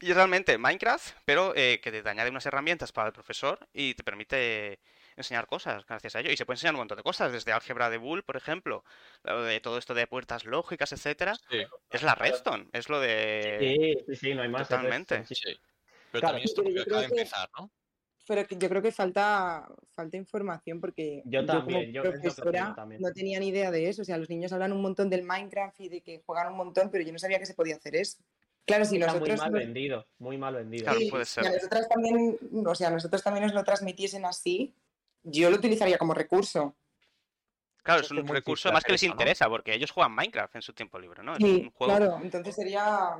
Y es realmente Minecraft, pero eh, que te añade unas herramientas para el profesor y te permite enseñar cosas gracias a ello. Y se puede enseñar un montón de cosas, desde álgebra de Boole, por ejemplo, lo de todo esto de puertas lógicas, etcétera. Sí, Es la Redstone, es lo de... Sí, sí, sí, no hay más. Totalmente. Redstone, sí. sí. Pero Claro, también esto porque acaba de empezar, ¿no? Pero que yo creo que falta, falta información porque Yo como también, yo opino profesora también. no tenía ni idea de eso. O sea, los niños hablan un montón del Minecraft y de que juegan un montón, pero yo no sabía que se podía hacer eso. Claro, si Está nosotros... muy mal vendido, muy mal vendido. Claro, Sí, puede si ser. a nosotras también, o sea, a nosotros también nos lo transmitiesen así, yo lo utilizaría como recurso. Claro, es un recurso hacer que les interesa, porque ellos juegan Minecraft en su tiempo libre, ¿no? Es Sí, un juego. claro, entonces sería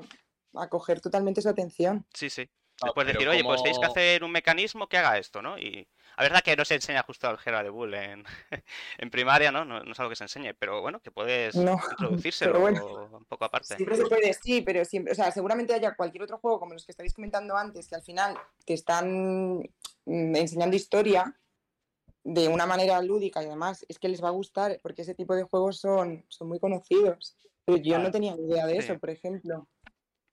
acoger totalmente su atención. Sí, sí. Le puedes decir, oye, pues tenéis que ¿cómo- hacer un mecanismo que haga esto, ¿no? Y la verdad que no se enseña justo álgebra de Boole en, en primaria, ¿no? ¿no? no es algo que se enseñe, pero bueno, que puedes No, introducírselo pero bueno. un poco aparte. Siempre se puede, sí, pero siempre, o sea, seguramente haya cualquier otro juego como los que estáis comentando antes, que al final te están mm, enseñando historia de una manera lúdica y además es que les va a gustar porque ese tipo de juegos son, son muy conocidos. Pero yo no tenía ni idea de Sí. eso, por ejemplo.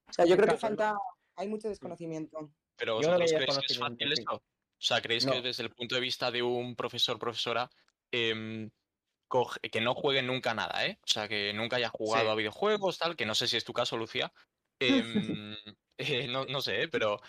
O sea, yo creo que falta, hay mucho desconocimiento. Pero vosotros creéis que es fácil sí. esto. O sea, ¿creéis No. que desde el punto de vista de un profesor, profesora, em, coge- que no juegue nunca nada, ¿eh? O sea, que nunca haya jugado Sí. a videojuegos, tal, que no sé si es tu caso, Lucía. em, eh, no, no sé, ¿eh? pero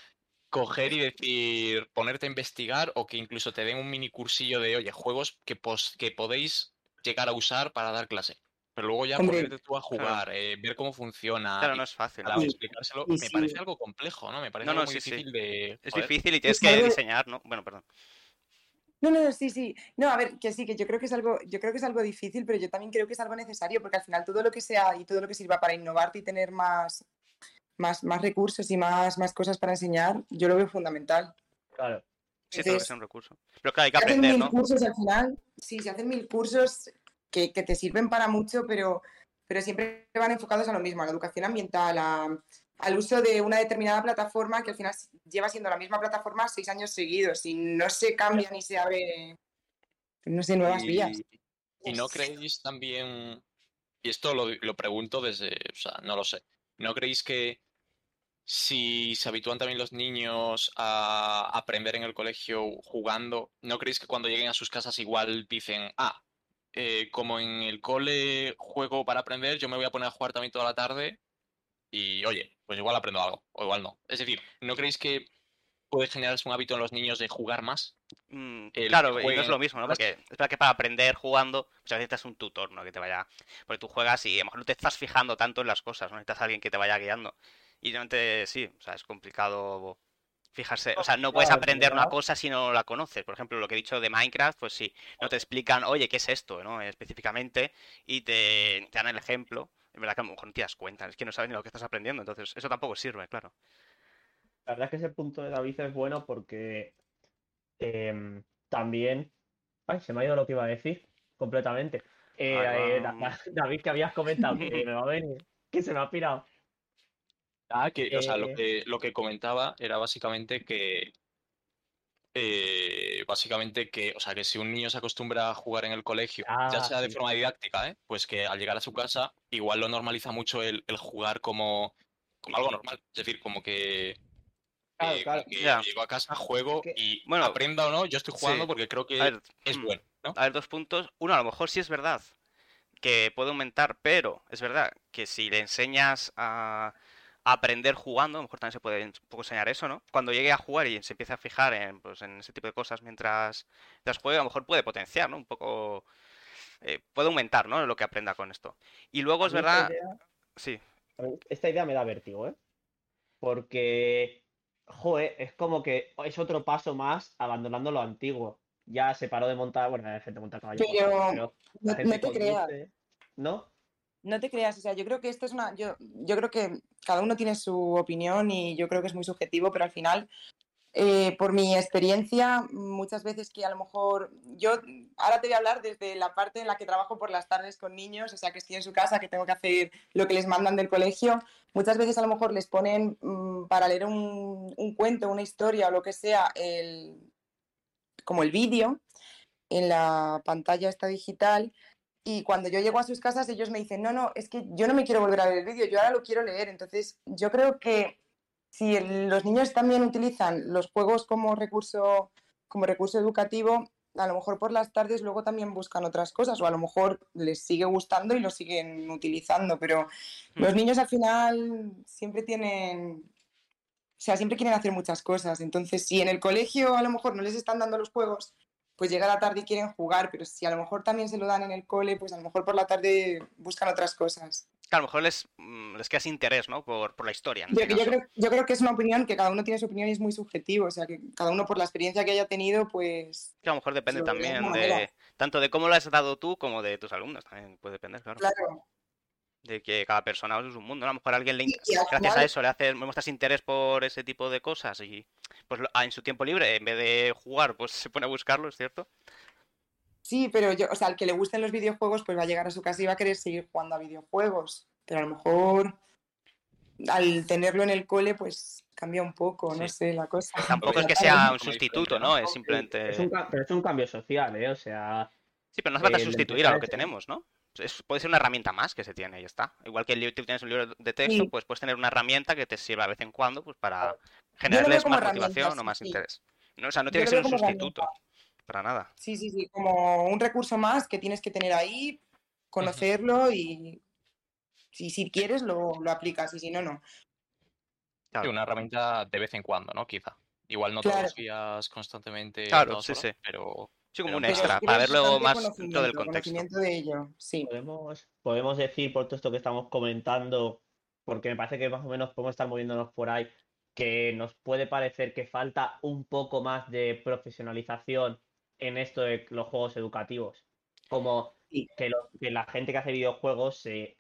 coger y decir, ponerte a investigar o que incluso te den un mini cursillo de, oye, juegos que, pos- que podéis llegar a usar para dar clase. Pero luego ya Hombre, ponerte tú a jugar, eh, ver cómo funciona, Claro, no es fácil. explicárselo, me parece algo complejo, ¿no? Me parece No, no, algo muy sí, sí. difícil de... Es joder. difícil y tienes Es que diseñar, ¿no? Bueno, perdón. No, no, sí, sí. No, a ver, que sí, que yo creo que es algo, yo creo que es algo difícil, pero yo también creo que es algo necesario, porque al final todo lo que sea y todo lo que sirva para innovarte y tener más, más, más recursos y más, más cosas para enseñar, yo lo veo fundamental. Claro. Sí, todo que Entonces, sea un recurso. Pero claro, hay que se hacen aprender, mil ¿no? cursos al final, sí, se hacen mil cursos que, que te sirven para mucho, pero, pero siempre van enfocados a lo mismo, a la educación ambiental, a- al uso de una determinada plataforma que al final lleva siendo la misma plataforma seis años seguidos y no se cambia ni se abre, no sé, nuevas vías. Y no creéis también, y esto lo, lo pregunto desde, o sea, no lo sé, ¿no creéis que si se habitúan también los niños a aprender en el colegio jugando, ¿no creéis que cuando lleguen a sus casas igual dicen, ah, eh, como en el cole juego para aprender, yo me voy a poner a jugar también toda la tarde y oye, pues igual aprendo algo, o igual no. Es decir, ¿no creéis que puede generarse un hábito en los niños de jugar más? Mm, claro, y no es lo mismo, ¿no? Porque es verdad que para aprender jugando, pues a veces necesitas un tutor, ¿no? Que te vaya. Porque tú juegas y a lo mejor no te estás fijando tanto en las cosas, ¿no? Necesitas a alguien que te vaya guiando. Y realmente sí, o sea, es complicado fijarse. O sea, no puedes aprender una cosa si no la conoces. Por ejemplo, lo que he dicho de Minecraft, pues sí, no te explican, oye, ¿qué es esto? ¿no? Específicamente, y te, te dan el ejemplo. Es verdad que a lo mejor no te das cuenta, es que no sabes ni lo que estás aprendiendo, entonces eso tampoco sirve, claro. La verdad es que ese punto de David es bueno porque em, también. Ay, se me ha ido lo que iba a decir completamente. Eh, eh, David, que habías comentado que me va a venir, que se me ha pirado. Ah, que, o sea, lo Eh, que, lo que comentaba era básicamente que. eh, básicamente que, o sea, que si un niño se acostumbra a jugar en el colegio, ya Ah, sea de sí. forma didáctica, ¿eh? pues que al llegar a su casa, igual lo normaliza mucho el, el jugar como, como algo normal. Es decir, como que. Claro, eh, claro. que llego a casa, juego Que- y Bueno, aprenda o no, yo estoy jugando sí. porque creo que ver, es mm, bueno, ¿no? A ver, dos puntos. Uno, a lo mejor sí es verdad que puede aumentar, pero es verdad que si le enseñas a aprender jugando, a lo mejor también se puede un poco enseñar eso, ¿no? Cuando llegue a jugar y se empiece a fijar en, pues, en ese tipo de cosas mientras, mientras juega, a lo mejor puede potenciar, ¿no? Un poco... eh, puede aumentar, ¿no? Lo que aprenda con esto. Y luego es verdad... idea- Sí, esta idea me da vértigo, ¿eh? Porque, joder, es como que es otro paso más abandonando lo antiguo. Ya se paró de montar, bueno, hay gente monta caballos, Pero pero la No, gente no te creas, ¿no? No te creas, o sea, yo creo que esto es una, yo, yo creo que cada uno tiene su opinión y yo creo que es muy subjetivo, pero al final, eh, por mi experiencia, muchas veces que a lo mejor, yo ahora te voy a hablar desde la parte en la que trabajo por las tardes con niños, o sea, que estoy en su casa, que tengo que hacer lo que les mandan del colegio, muchas veces a lo mejor les ponen mm, para leer un, cuento, una historia o lo que sea, el, como el vídeo en la pantalla esta digital y cuando yo llego a sus casas ellos me dicen, no, no, es que yo no me quiero volver a ver el vídeo, yo ahora lo quiero leer. Entonces yo creo que si los niños también utilizan los juegos como recurso, como recurso educativo, a lo mejor por las tardes luego también buscan otras cosas o a lo mejor les sigue gustando y lo siguen utilizando, pero los niños al final siempre tienen, o sea, siempre quieren hacer muchas cosas. Entonces, si en el colegio a lo mejor no les están dando los juegos, pues llega la tarde y quieren jugar, pero si a lo mejor también se lo dan en el cole, pues a lo mejor por la tarde buscan otras cosas. Que a lo mejor les, mm, les queda interés, ¿no? Por, por la historia. Yo, este yo creo, yo creo que es una opinión que cada uno tiene su opinión y es muy subjetivo. O sea, que cada uno por la experiencia que haya tenido, pues Que a lo mejor depende también de manera. tanto de cómo lo has dado tú como de tus alumnos. También puede depender, claro. claro. De que cada persona es un mundo. ¿no? A lo mejor a alguien le, gracias a eso le haces, muestras interés por ese tipo de cosas y pues ah, en su tiempo libre, en vez de jugar, pues se pone a buscarlo, ¿es cierto? Sí, pero yo, o sea, al que le gusten los videojuegos, pues va a llegar a su casa y va a querer seguir jugando a videojuegos. Pero a lo mejor al tenerlo en el cole, pues cambia un poco, no sé, la cosa. Tampoco es que sea un sustituto, ¿no? Es Es simplemente... un, ca- pero es un cambio social, ¿eh? O sea, Sí, pero no hace falta el sustituir a lo que tenemos, ¿no? Es- puede ser una herramienta más que se tiene y está. Igual que el tienes un libro de texto, Sí. pues puedes tener una herramienta que te sirva de vez en cuando pues para generarles más motivación o más sí. interés. No, o sea, no Yo tiene que ser un sustituto. Para nada. Sí, sí, sí, como un recurso más que tienes que tener ahí, conocerlo y si, si quieres lo, lo aplicas y si no, no. Sí, Claro. una herramienta de vez en cuando, ¿no? Quizá. Igual no todos los días constantemente. Claro, sí, horas, sí. Pero Sí, como un extra, para verlo bastante más del conocimiento, contexto. conocimiento de ello, sí. podemos, podemos decir por todo esto que estamos comentando, porque me parece que más o menos podemos estar moviéndonos por ahí, que nos puede parecer que falta un poco más de profesionalización en esto de los juegos educativos. Como Sí. que, lo- que la gente que hace videojuegos se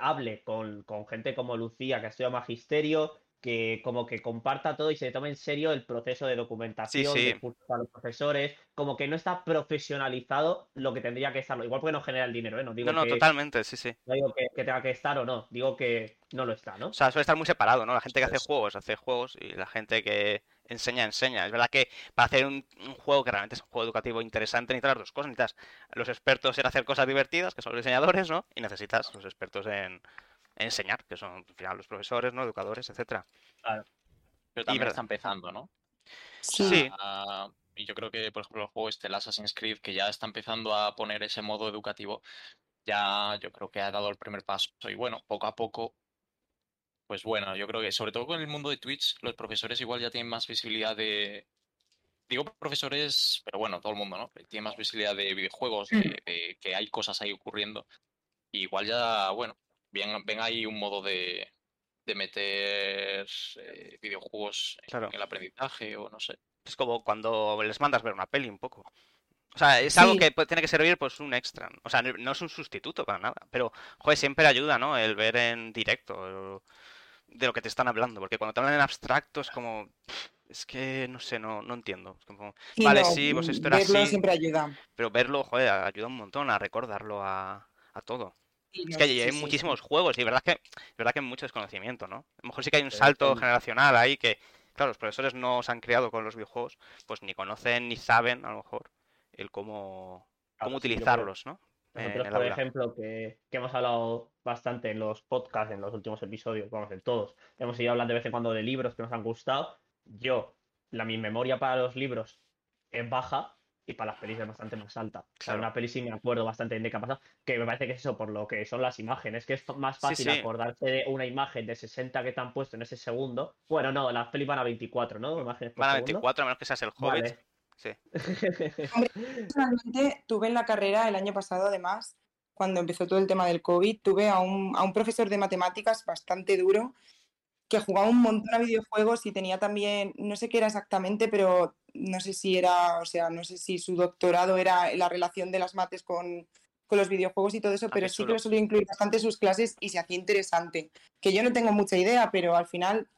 hable con, con gente como Lucía, que ha estudiado magisterio, que como que comparta todo y se tome en serio el proceso de documentación, sí. de cursos para los profesores, como que no está profesionalizado lo que tendría que estarlo. Igual porque no genera el dinero, ¿eh? No digo No, no, que, totalmente, sí, sí. no digo que, que tenga que estar o no, digo que no lo está, ¿no? O sea, suele estar muy separado, ¿no? La gente que hace juegos hace juegos y la gente que enseña, enseña. Es verdad que para hacer un, un juego que realmente es un juego educativo interesante necesitas las dos cosas. Necesitas los expertos en hacer cosas divertidas, que son los diseñadores, ¿no? Y necesitas los expertos en enseñar, que son al final los profesores, ¿no? Educadores, etcétera. pero también verdad. está empezando, ¿no? Sí. Sí. Ah, y yo creo que, por ejemplo, el juego este, el Assassin's Creed, que ya está empezando a poner ese modo educativo, ya yo creo que ha dado el primer paso. Y bueno, poco a poco, pues bueno, yo creo que sobre todo con el mundo de Twitch, los profesores igual ya tienen más visibilidad de... Digo profesores, pero bueno, todo el mundo, ¿no? Tiene más visibilidad de videojuegos, de, de que hay cosas ahí ocurriendo. Y igual ya, bueno, ven, ven ahí un modo de, de meter eh, videojuegos en el aprendizaje o no sé. Es como cuando les mandas ver una peli un poco. O sea, es algo que puede- tiene que servir pues un extra. O sea, no es un sustituto para nada. Pero, joder, siempre ayuda, ¿no? El ver en directo el- de lo que te están hablando. Porque cuando te hablan en abstracto es como... Es que, no sé, no, no entiendo. Es como, Sí, vale, no, sí, pues esto era verlo así. siempre ayuda. Pero verlo, joder, ayuda un montón a recordarlo a, a todo. Es que hay sí, muchísimos juegos y verdad que, es verdad que hay mucho desconocimiento, ¿no? A lo mejor sí que hay un Pero salto generacional ahí que, claro, los profesores no se han criado con los videojuegos, pues ni conocen ni saben, a lo mejor, el cómo, cómo creo- utilizarlos, ¿no? Nosotros, por aula. ejemplo, que, que hemos hablado bastante en los podcasts, en los últimos episodios, vamos, en todos, hemos ido hablando de vez en cuando de libros que nos han gustado. Yo, la mi memoria para los libros es baja y para las pelis es bastante más alta. O sea, Claro. una peli sí me acuerdo bastante bien de qué ha pasado, que me parece que es eso por lo que son las imágenes, que es más fácil sí. acordarse de una imagen de 60 que te han puesto en ese segundo. Bueno, no, las pelis van a 24, ¿no? Imágenes por Van a segundo. 24, a menos que seas el Hobbit. Vale. Sí. Personalmente tuve en la carrera el año pasado, además, cuando empezó todo el tema del COVID, tuve a un, a un profesor de matemáticas bastante duro que jugaba un montón a videojuegos y tenía también, no sé qué era exactamente, pero no sé si era, o sea, no sé si su doctorado era la relación de las mates con, con los videojuegos y todo eso, pero sí que lo solía incluir bastante en sus clases y se hacía interesante. Que yo no tengo mucha idea, pero al final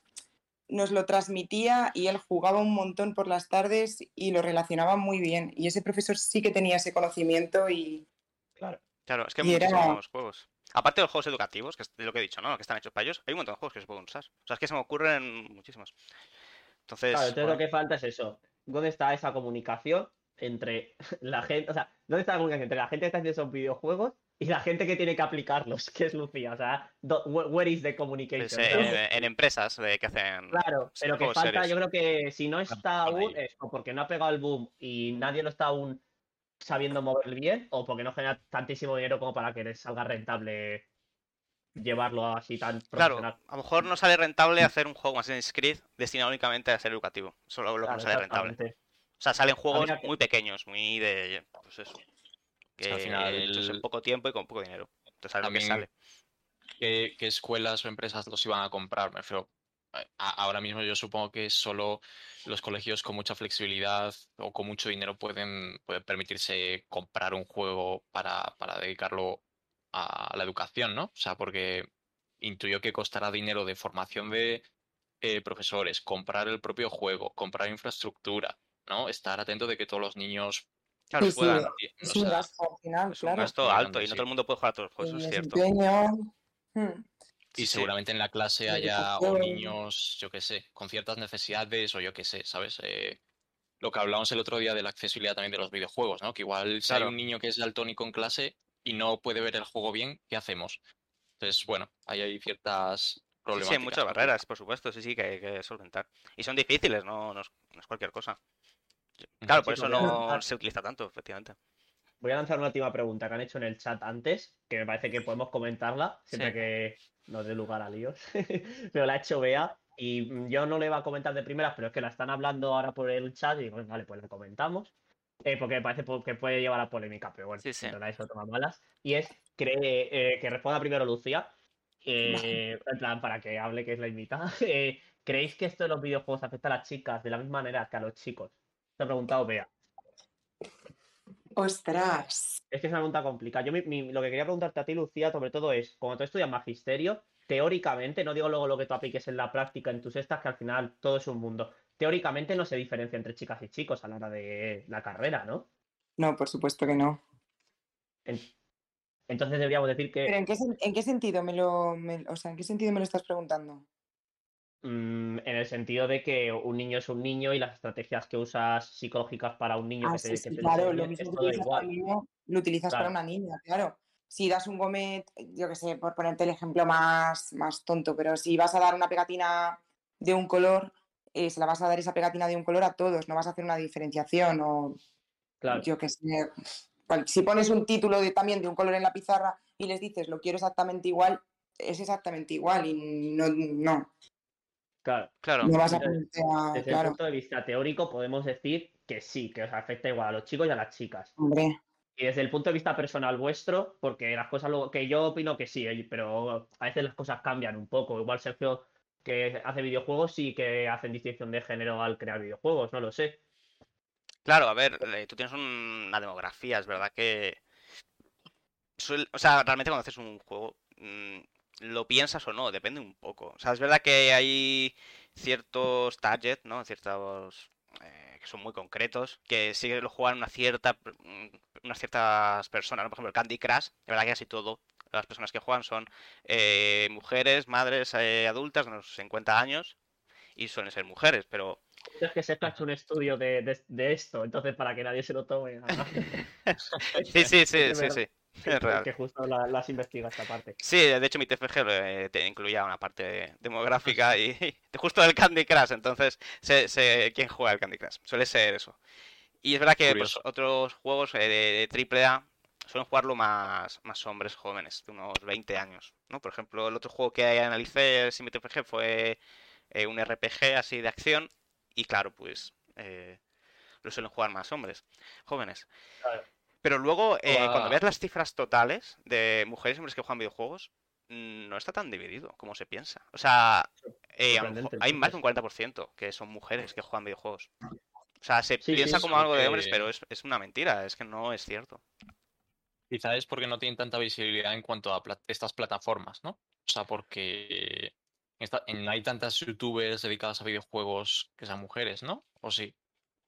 nos lo transmitía y él jugaba un montón por las tardes y lo relacionaba muy bien. Y ese profesor sí que tenía ese conocimiento y Claro. Claro, es que hay era- muchísimos juegos. Aparte de los juegos educativos, que es lo que he dicho, ¿no? Que están hechos para ellos, hay un montón de juegos que se pueden usar. O sea, es que se me ocurren muchísimos. Entonces, Claro, entonces bueno, lo que falta es eso. ¿Dónde está esa comunicación entre la gente, o sea, ¿dónde está la comunicación entre la gente que está haciendo esos videojuegos y la gente que tiene que aplicarlos, que es Lucía? O sea, do- where, is the communication? pues, eh, en, en empresas eh, que hacen... Claro, pero que falta, yo creo que si no está van aún, es o porque no ha pegado el boom y nadie lo está aún sabiendo mover bien, o porque no genera tantísimo dinero como para que les salga rentable llevarlo así tan Claro, profesional. a lo mejor no sale rentable hacer un juego Assassin's Creed destinado únicamente a ser educativo. Solo lo que Claro, no sale rentable. O sea, salen juegos que- muy pequeños, muy de... Pues eso. Que al final- hechos en poco tiempo y con poco dinero. Entonces, sale lo que sale. qué, qué escuelas o empresas los iban a comprar. Me refiero, ahora mismo yo supongo que solo los colegios con mucha flexibilidad o con mucho dinero pueden, pueden permitirse comprar un juego para, para dedicarlo a la educación, ¿no? O sea, porque intuyo que costará dinero de formación de eh, profesores, comprar el propio juego, comprar infraestructura, ¿no? Estar atento de que todos los niños Claro, Sí, sí, puedan. y- o Es un sea, gasto al final, Es un gasto alto y no sí. todo el mundo puede jugar a todos los juegos, es cierto. hmm, Y Sí, sí. seguramente en la clase Sí, haya o niños, yo qué sé, con ciertas necesidades o yo qué sé, ¿sabes? Eh, lo que hablamos el otro día de la accesibilidad también de los videojuegos, ¿no? Que igual si hay un niño que es daltónico en clase y no puede ver el juego bien, ¿qué hacemos? Entonces, bueno, ahí hay ciertas Sí, problemáticas. sí, hay muchas barreras, por supuesto, sí, sí, que hay que solventar. Y son difíciles, no, no, es, no es cualquier cosa. Claro, por Sí, eso no se utiliza tanto, efectivamente. Voy a lanzar una última pregunta que han hecho en el chat antes, que me parece que podemos comentarla, siempre Sí. que nos dé lugar a líos. pero la ha hecho Bea y yo no le iba a comentar de primeras, pero es que la están hablando ahora por el chat y digo, vale, pues la comentamos. Eh, porque me parece que puede llevar a polémica, pero bueno, Sí, sí. eso toma malas. Y es cree, eh, que responda primero Lucía, eh, en plan, para que hable, que es la invitada. Eh, ¿Creéis que esto de los videojuegos afecta a las chicas de la misma manera que a los chicos? Te ha preguntado Bea. Ostras. Es que es una pregunta complicada. Yo mi- mi- lo que quería preguntarte a ti, Lucía, sobre todo es, cuando tú estudias magisterio, teóricamente, no digo luego lo que tú apliques en la práctica, en tus estas, que al final todo es un mundo. Teóricamente no se diferencia entre chicas y chicos a la hora de la carrera, ¿no? No, por supuesto que no. En- Entonces deberíamos decir Pero que ¿en qué, sen- en qué sentido me lo, me- o sea, en qué sentido me lo estás preguntando? mm, en el sentido de que un niño es un niño y las estrategias que usas psicológicas para un niño Ah, que sí, se, sí, que se claro, lo mismo que utilizas para igual. un niño, lo utilizas para una niña, claro. Si das un gomet, yo qué sé, por ponerte el ejemplo más, más tonto, pero si vas a dar una pegatina de un color, eh, se la vas a dar esa pegatina de un color a todos, no vas a hacer una diferenciación o Claro. yo qué sé. Si pones un título de, también de un color en la pizarra y les dices lo quiero exactamente igual, es exactamente igual y no, no, Claro. Claro. no vas a a... Desde el punto de vista teórico podemos decir que sí, que os afecta igual a los chicos y a las chicas. hombre. Y desde el punto de vista personal vuestro, porque las cosas luego, que yo opino que sí, oye, pero a veces las cosas cambian un poco. Igual Sergio, que hace videojuegos, sí que hacen distinción de género al crear videojuegos, no lo sé. Claro, a ver, eh, tú tienes un- una demografía, es verdad que... O sea, realmente cuando haces un juego, mm, lo piensas o no, depende un poco. O sea, es verdad que hay ciertos target, ¿no? Ciertos... eh, que son muy concretos, que sí lo juegan una cierta, mm, unas ciertas personas, ¿no? Por ejemplo, el Candy Crush, de verdad que casi todo, las personas que juegan son eh, mujeres, madres eh, adultas de unos 50 años, y suelen ser mujeres, pero Es que se ha hecho un estudio de, de- de esto, entonces para que nadie se lo tome. a- sí, sí, sí, Es sí, sí, que- es real. Que justo la- las investiga esta parte. Sí, de hecho mi TFG eh, te incluía una parte demográfica y, y justo del Candy Crush, entonces sé, sé quién juega el Candy Crush, suele ser eso. Y es verdad que pues, otros juegos eh, de, de AAA suelen jugarlo más, más hombres jóvenes, de unos 20 años, ¿no? Por ejemplo, el otro juego que analicé TFG fue eh, un RPG así de acción y claro, pues eh, lo suelen jugar más hombres, jóvenes. Claro. Pero luego, eh, cuando ves las cifras totales de mujeres y hombres que juegan videojuegos, mm, no está tan dividido como se piensa. O sea, mejor hay más de un entonces. 40% que son mujeres que juegan videojuegos. O sea, se Sí, piensa sí, como algo de hombres, pero es, es una mentira, es que no es cierto. Quizá es porque no tienen tanta visibilidad en cuanto a estas plataformas, ¿no? O sea, porque esta- en- no hay tantas youtubers dedicadas a videojuegos que sean mujeres, ¿no? ¿O sí?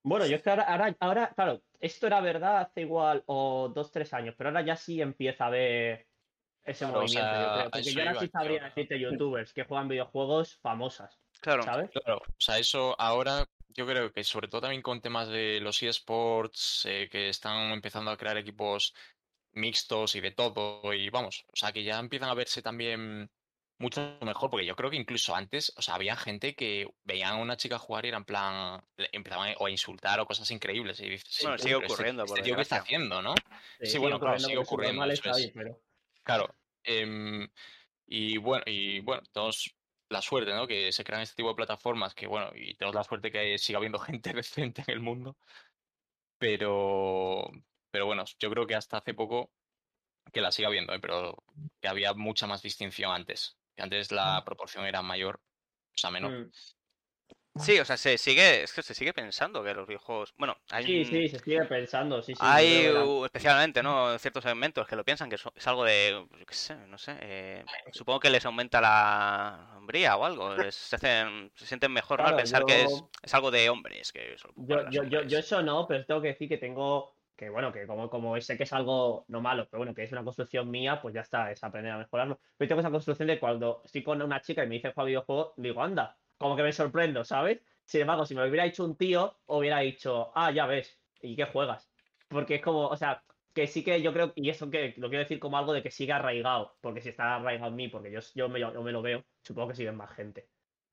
Bueno, yo es que ahora, ahora, ahora, claro, esto era verdad hace igual o dos, tres años, pero ahora ya sí empieza a haber ese Claro, o movimiento, yo sea, creo. Porque yo ahora iba, sí sabría claro. decirte youtubers que juegan videojuegos famosas, Claro. ¿sabes? Claro, o sea, eso ahora yo creo que sobre todo también con temas de los eSports, eh, que están empezando a crear equipos mixtos y de todo, y vamos, o sea, que ya empiezan a verse también mucho mejor, porque yo creo que incluso antes, o sea, había gente que veían a una chica jugar y era en plan, empezaban o a insultar o cosas increíbles, y dices, sí, Bueno, sigue este- ocurriendo, por este tío que está haciendo, ¿no? Sí, bueno, claro, sigue ocurriendo, normal pero... Claro. em, y bueno, y bueno, tenemos la suerte, ¿no? Que se crean este tipo de plataformas, que bueno, y tenemos la suerte que siga habiendo gente decente en el mundo. Pero, pero bueno, yo creo que hasta hace poco que la siga viendo, ¿eh? pero que había mucha más distinción antes. Que antes la proporción era mayor, o sea, menor. Mm. Sí, o sea, se sigue, es que se sigue pensando que los videojuegos. Bueno, hay, Sí, sí, se sigue pensando, sí, hay especialmente, ¿no? Ciertos segmentos que lo piensan que es algo de, yo qué sé, no sé. eh, supongo que les aumenta la hombría o algo. les- se hacen, se sienten mejor, ¿no? Al pensar que es, es algo de hombres, que Yo, yo, yo, eso no, pero tengo que decir que tengo, que bueno, que como, como sé que es algo no malo, pero bueno, que es una construcción mía, pues ya está, es aprender a mejorarlo. Pero tengo esa construcción de cuando estoy con una chica y me dice juega videojuegos, digo, anda, como que me sorprendo, ¿sabes? Sin embargo, si me lo hubiera dicho un tío, hubiera dicho, ah, ya ves, ¿y qué juegas? Porque es como, o sea, que sí que yo creo, y eso que lo quiero decir como algo de que siga arraigado, porque si está arraigado en mí, porque yo, yo, me, yo me lo veo, supongo que siguen más gente.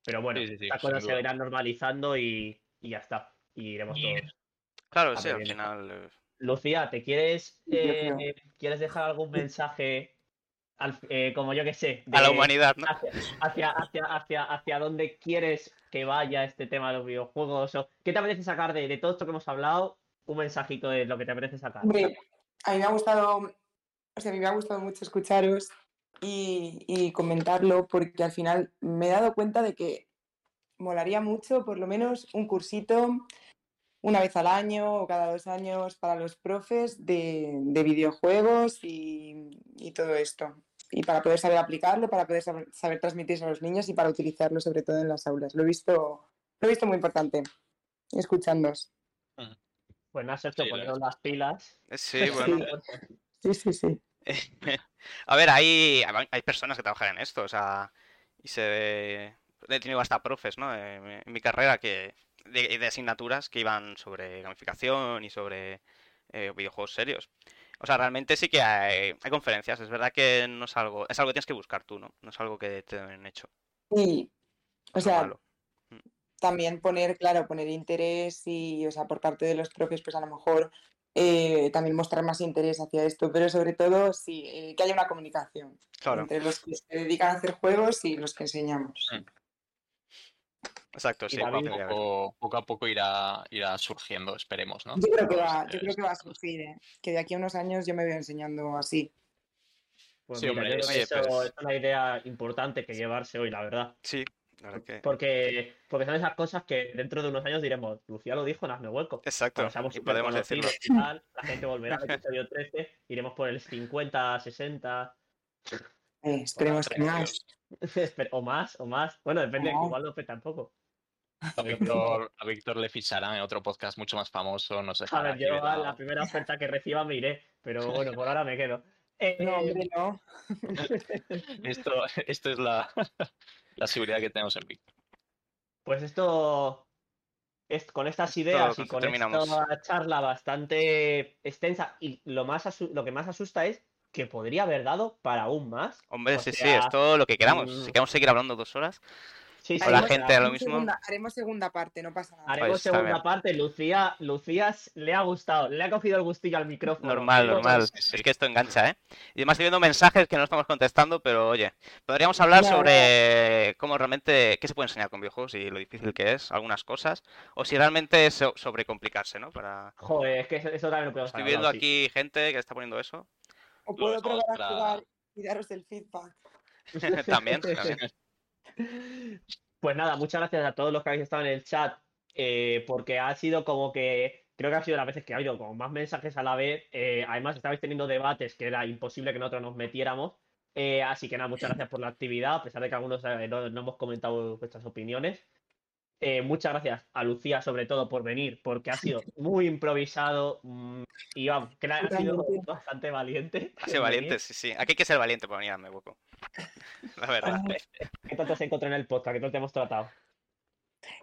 Pero bueno, Sí, sí, sí, estas cosas se irán normalizando y, y ya está. Y iremos Y- todos. Claro, sí, al final. Lucía, ¿te quieres, eh. ¿quieres dejar algún mensaje, al- eh, como yo que sé, A la humanidad, ¿no? hacia, hacia, hacia, hacia, hacia dónde quieres que vaya este tema de los videojuegos? O, ¿Qué te apetece sacar de, de todo esto que hemos hablado? Un mensajito de lo que te apetece sacar. Hombre, a mí me ha gustado, o sea, a mí me ha gustado mucho escucharos y, y comentarlo porque al final me he dado cuenta de que molaría mucho por lo menos un cursito una vez al año o cada dos años para los profes de, de videojuegos y, y todo esto. Y para poder saber aplicarlo, para poder saber, saber transmitirse a los niños y para utilizarlo sobre todo en las aulas. Lo he visto, lo he visto muy importante, escuchándos. Pues nada, Sergio, Sí, poneros las pilas. Sí, bueno. Sí, sí, sí. A ver, hay, hay personas que trabajan en esto, o sea, y se... He tenido hasta profes, ¿no? En mi- en mi carrera que de, de asignaturas que iban sobre gamificación y sobre eh, videojuegos serios. O sea, realmente sí que hay, hay conferencias. Es verdad que no es algo, es algo que tienes que buscar tú, ¿no? No es algo que te han hecho. Y, o sea, malo. también poner, claro, poner interés y, o sea, por parte de los profes, pues a lo mejor eh, también mostrar más interés hacia esto, pero sobre todo, sí, eh, que haya una comunicación Claro, entre los que se dedican a hacer juegos y los que enseñamos. Exacto, Y sí. David. Poco, poco a poco irá, irá surgiendo, esperemos, ¿no? Yo creo que va, yo creo que va a surgir, ¿eh? que de aquí a unos años yo me veo enseñando así. Pues Sí, mira, hombre, oye, eso pues- es una idea importante que llevarse hoy, la verdad. Sí, que... Porque, porque son esas cosas que dentro de unos años diremos, Lucía lo dijo en Hazme Hueco. Exacto, y podemos decirlo. tal, la gente volverá al episodio 13, iremos por el 50, 60, Eh, esperemos que más. o más, o más. Bueno, depende, No. igual no fue tampoco. A Víctor, a Víctor le ficharán en otro podcast mucho más famoso, no sé. A ver, yo a la primera oferta que reciba me iré, pero bueno, por ahora me quedo. Eh, No, hombre, no. Esto, esto es la, la seguridad que tenemos en Víctor. Pues esto, es, con estas ideas y con terminamos. esta charla bastante extensa, y lo, más lo que más asusta es que podría haber dado para aún más. Hombre, O sí, sí, sea, esto lo que queramos. mm. Si queremos seguir hablando dos horas, Sí, sí, O la gente a lo haremos mismo. Segunda, haremos segunda parte, no pasa nada. Haremos Pues segunda parte. Lucía, Lucía le ha gustado, le ha cogido el gustillo al micrófono. normal, normal. sí, sí. Es que esto engancha, ¿eh? Y además estoy viendo mensajes que no estamos contestando, pero oye, podríamos hablar sobre cómo realmente, qué se puede enseñar con videojuegos y lo difícil que es, algunas cosas, o si realmente es so- sobrecomplicarse, ¿no? Para... Joder, es que eso, eso también lo podemos Estoy viendo sí. aquí gente que está poniendo eso. O puedo probar otra- a jugar y daros el feedback. también, también. Pues nada, muchas gracias a todos los que habéis estado en el chat, eh, porque ha sido como que, creo que ha sido las veces que ha habido como más mensajes a la vez. eh, además, estabais teniendo debates que era imposible que nosotros nos metiéramos. eh, así que nada, muchas gracias por la actividad, a pesar de que algunos eh, no, no hemos comentado vuestras opiniones. Eh, muchas gracias a Lucía, sobre todo, por venir, porque ha sido muy improvisado mm, y vamos, que ha sido bastante valiente. Ha sido venir. valiente, sí, sí. Aquí hay que ser valiente para venir a mi hueco. La verdad. ¿Qué tal te has encontrado en el podcast? ¿Qué tal te hemos tratado?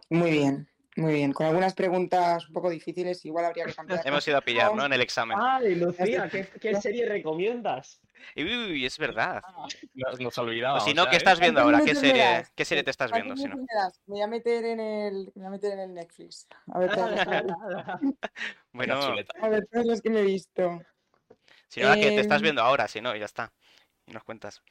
Muy bien, muy bien. Con algunas preguntas un poco difíciles, igual habría que cambiar. Hemos ido a pillar, ¿no? En el examen. Ay, Lucía, ¿qué, qué serie recomiendas? Y, uy, es verdad. Nos, nos O olvidábamos. si no, ¿qué ¿eh? estás viendo ahora? ¿Qué ¿Cuántos serie, qué serie te estás ¿Cuántos viendo? Si no? me voy a meter en el, me voy a meter en el Netflix. A ver, Bueno, a ver todos los que me he visto. si no, la que te estás Em, viendo ahora, si no, y ya está. Y nos cuentas.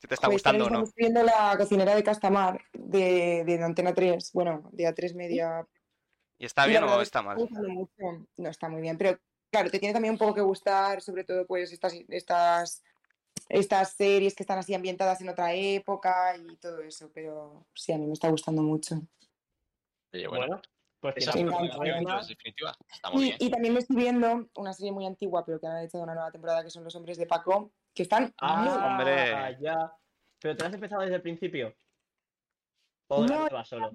Si te está Joder, gustando o no. Estamos viendo la cocinera de Castamar de, de Antena 3, bueno, de A3 Media. ¿Y está Y bien o es está mal? No está muy bien, pero claro, te tiene también un poco que gustar, sobre todo pues estas, estas, estas series que están así ambientadas en otra época y todo eso, pero sí, a mí me está gustando mucho. Oye, bueno, Bueno, pues esa entonces, definitiva. Está muy Y, bien. y también me estoy viendo una serie muy antigua, pero que han hecho una nueva temporada, que son Los Hombres de Paco, que están muy Ah, Hombre. ya. ¿Pero te has empezado desde el principio? ¿O No, no, va solo?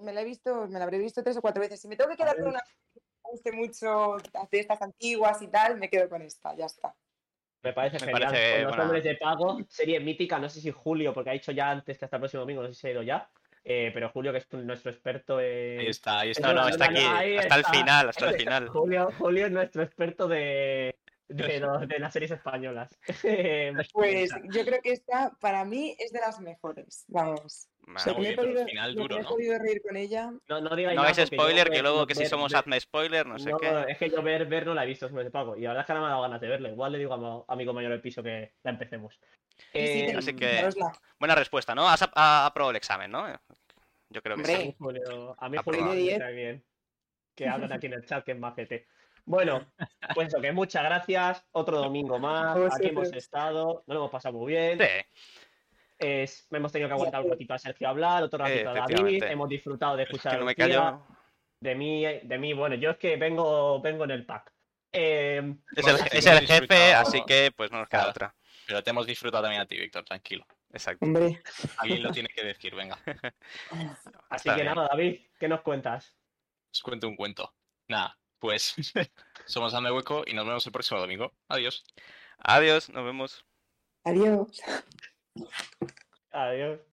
Me la he visto, me la habré visto tres o cuatro veces. Si me tengo que quedar con una que me guste mucho de estas antiguas y tal, me quedo con esta, ya está. Me parece Me genial. parece Con los buena. hombres de pago, serie mítica, no sé si Julio, porque ha dicho ya antes que hasta el próximo domingo, no sé si se ha ido ya. eh, pero Julio, que es nuestro experto en. Ahí está, ahí está. No, no, no, está no, aquí, hasta el está. final, hasta el final. Julio, Julio es nuestro experto de, de, las series españolas. Eh, Pues yo creo que esta para mí es de las mejores. Vamos. Muy me he podido, final duro, me he ¿no? podido reír con ella. no, no digáis No nada hagáis porque yo spoiler, que ver- luego que si somos ver- hazme spoiler, no sé no, qué. es que yo ver, ver no la he visto, es de pago. Y la verdad es que ahora me ha dado ganas de verla. Igual le digo a mi amigo mayor del piso que la empecemos. Sí, sí, Eh, así que. Buena respuesta, ¿no? Has ap- ha aprobado el examen, ¿no? Yo creo que Hombre. sí. Julio, a mí. Julio bien. Que hablan aquí en el chat, que es majete. Bueno, pues eso, que muchas gracias. Otro domingo más. Aquí hemos estado. No lo hemos pasado muy bien. Sí, Es- hemos tenido que aguantar un ratito a Sergio hablar, otro Eh, ratito a David. Hemos disfrutado de es escuchar que a no me Lucía. callo. De mí, de mí, bueno, yo es que vengo, vengo en el pack. Eh, Es el, es que jefe, así que pues no nos queda Claro. otra. Pero te hemos disfrutado también a ti, Víctor, tranquilo. Exacto. Hombre, Alguien lo tiene que decir, venga. así Está que bien. nada, David, ¿qué nos cuentas? Os cuento un cuento. Nada, pues somos Dame Hueco y nos vemos el próximo domingo. Adiós. Adiós, nos vemos. adiós. Adiós.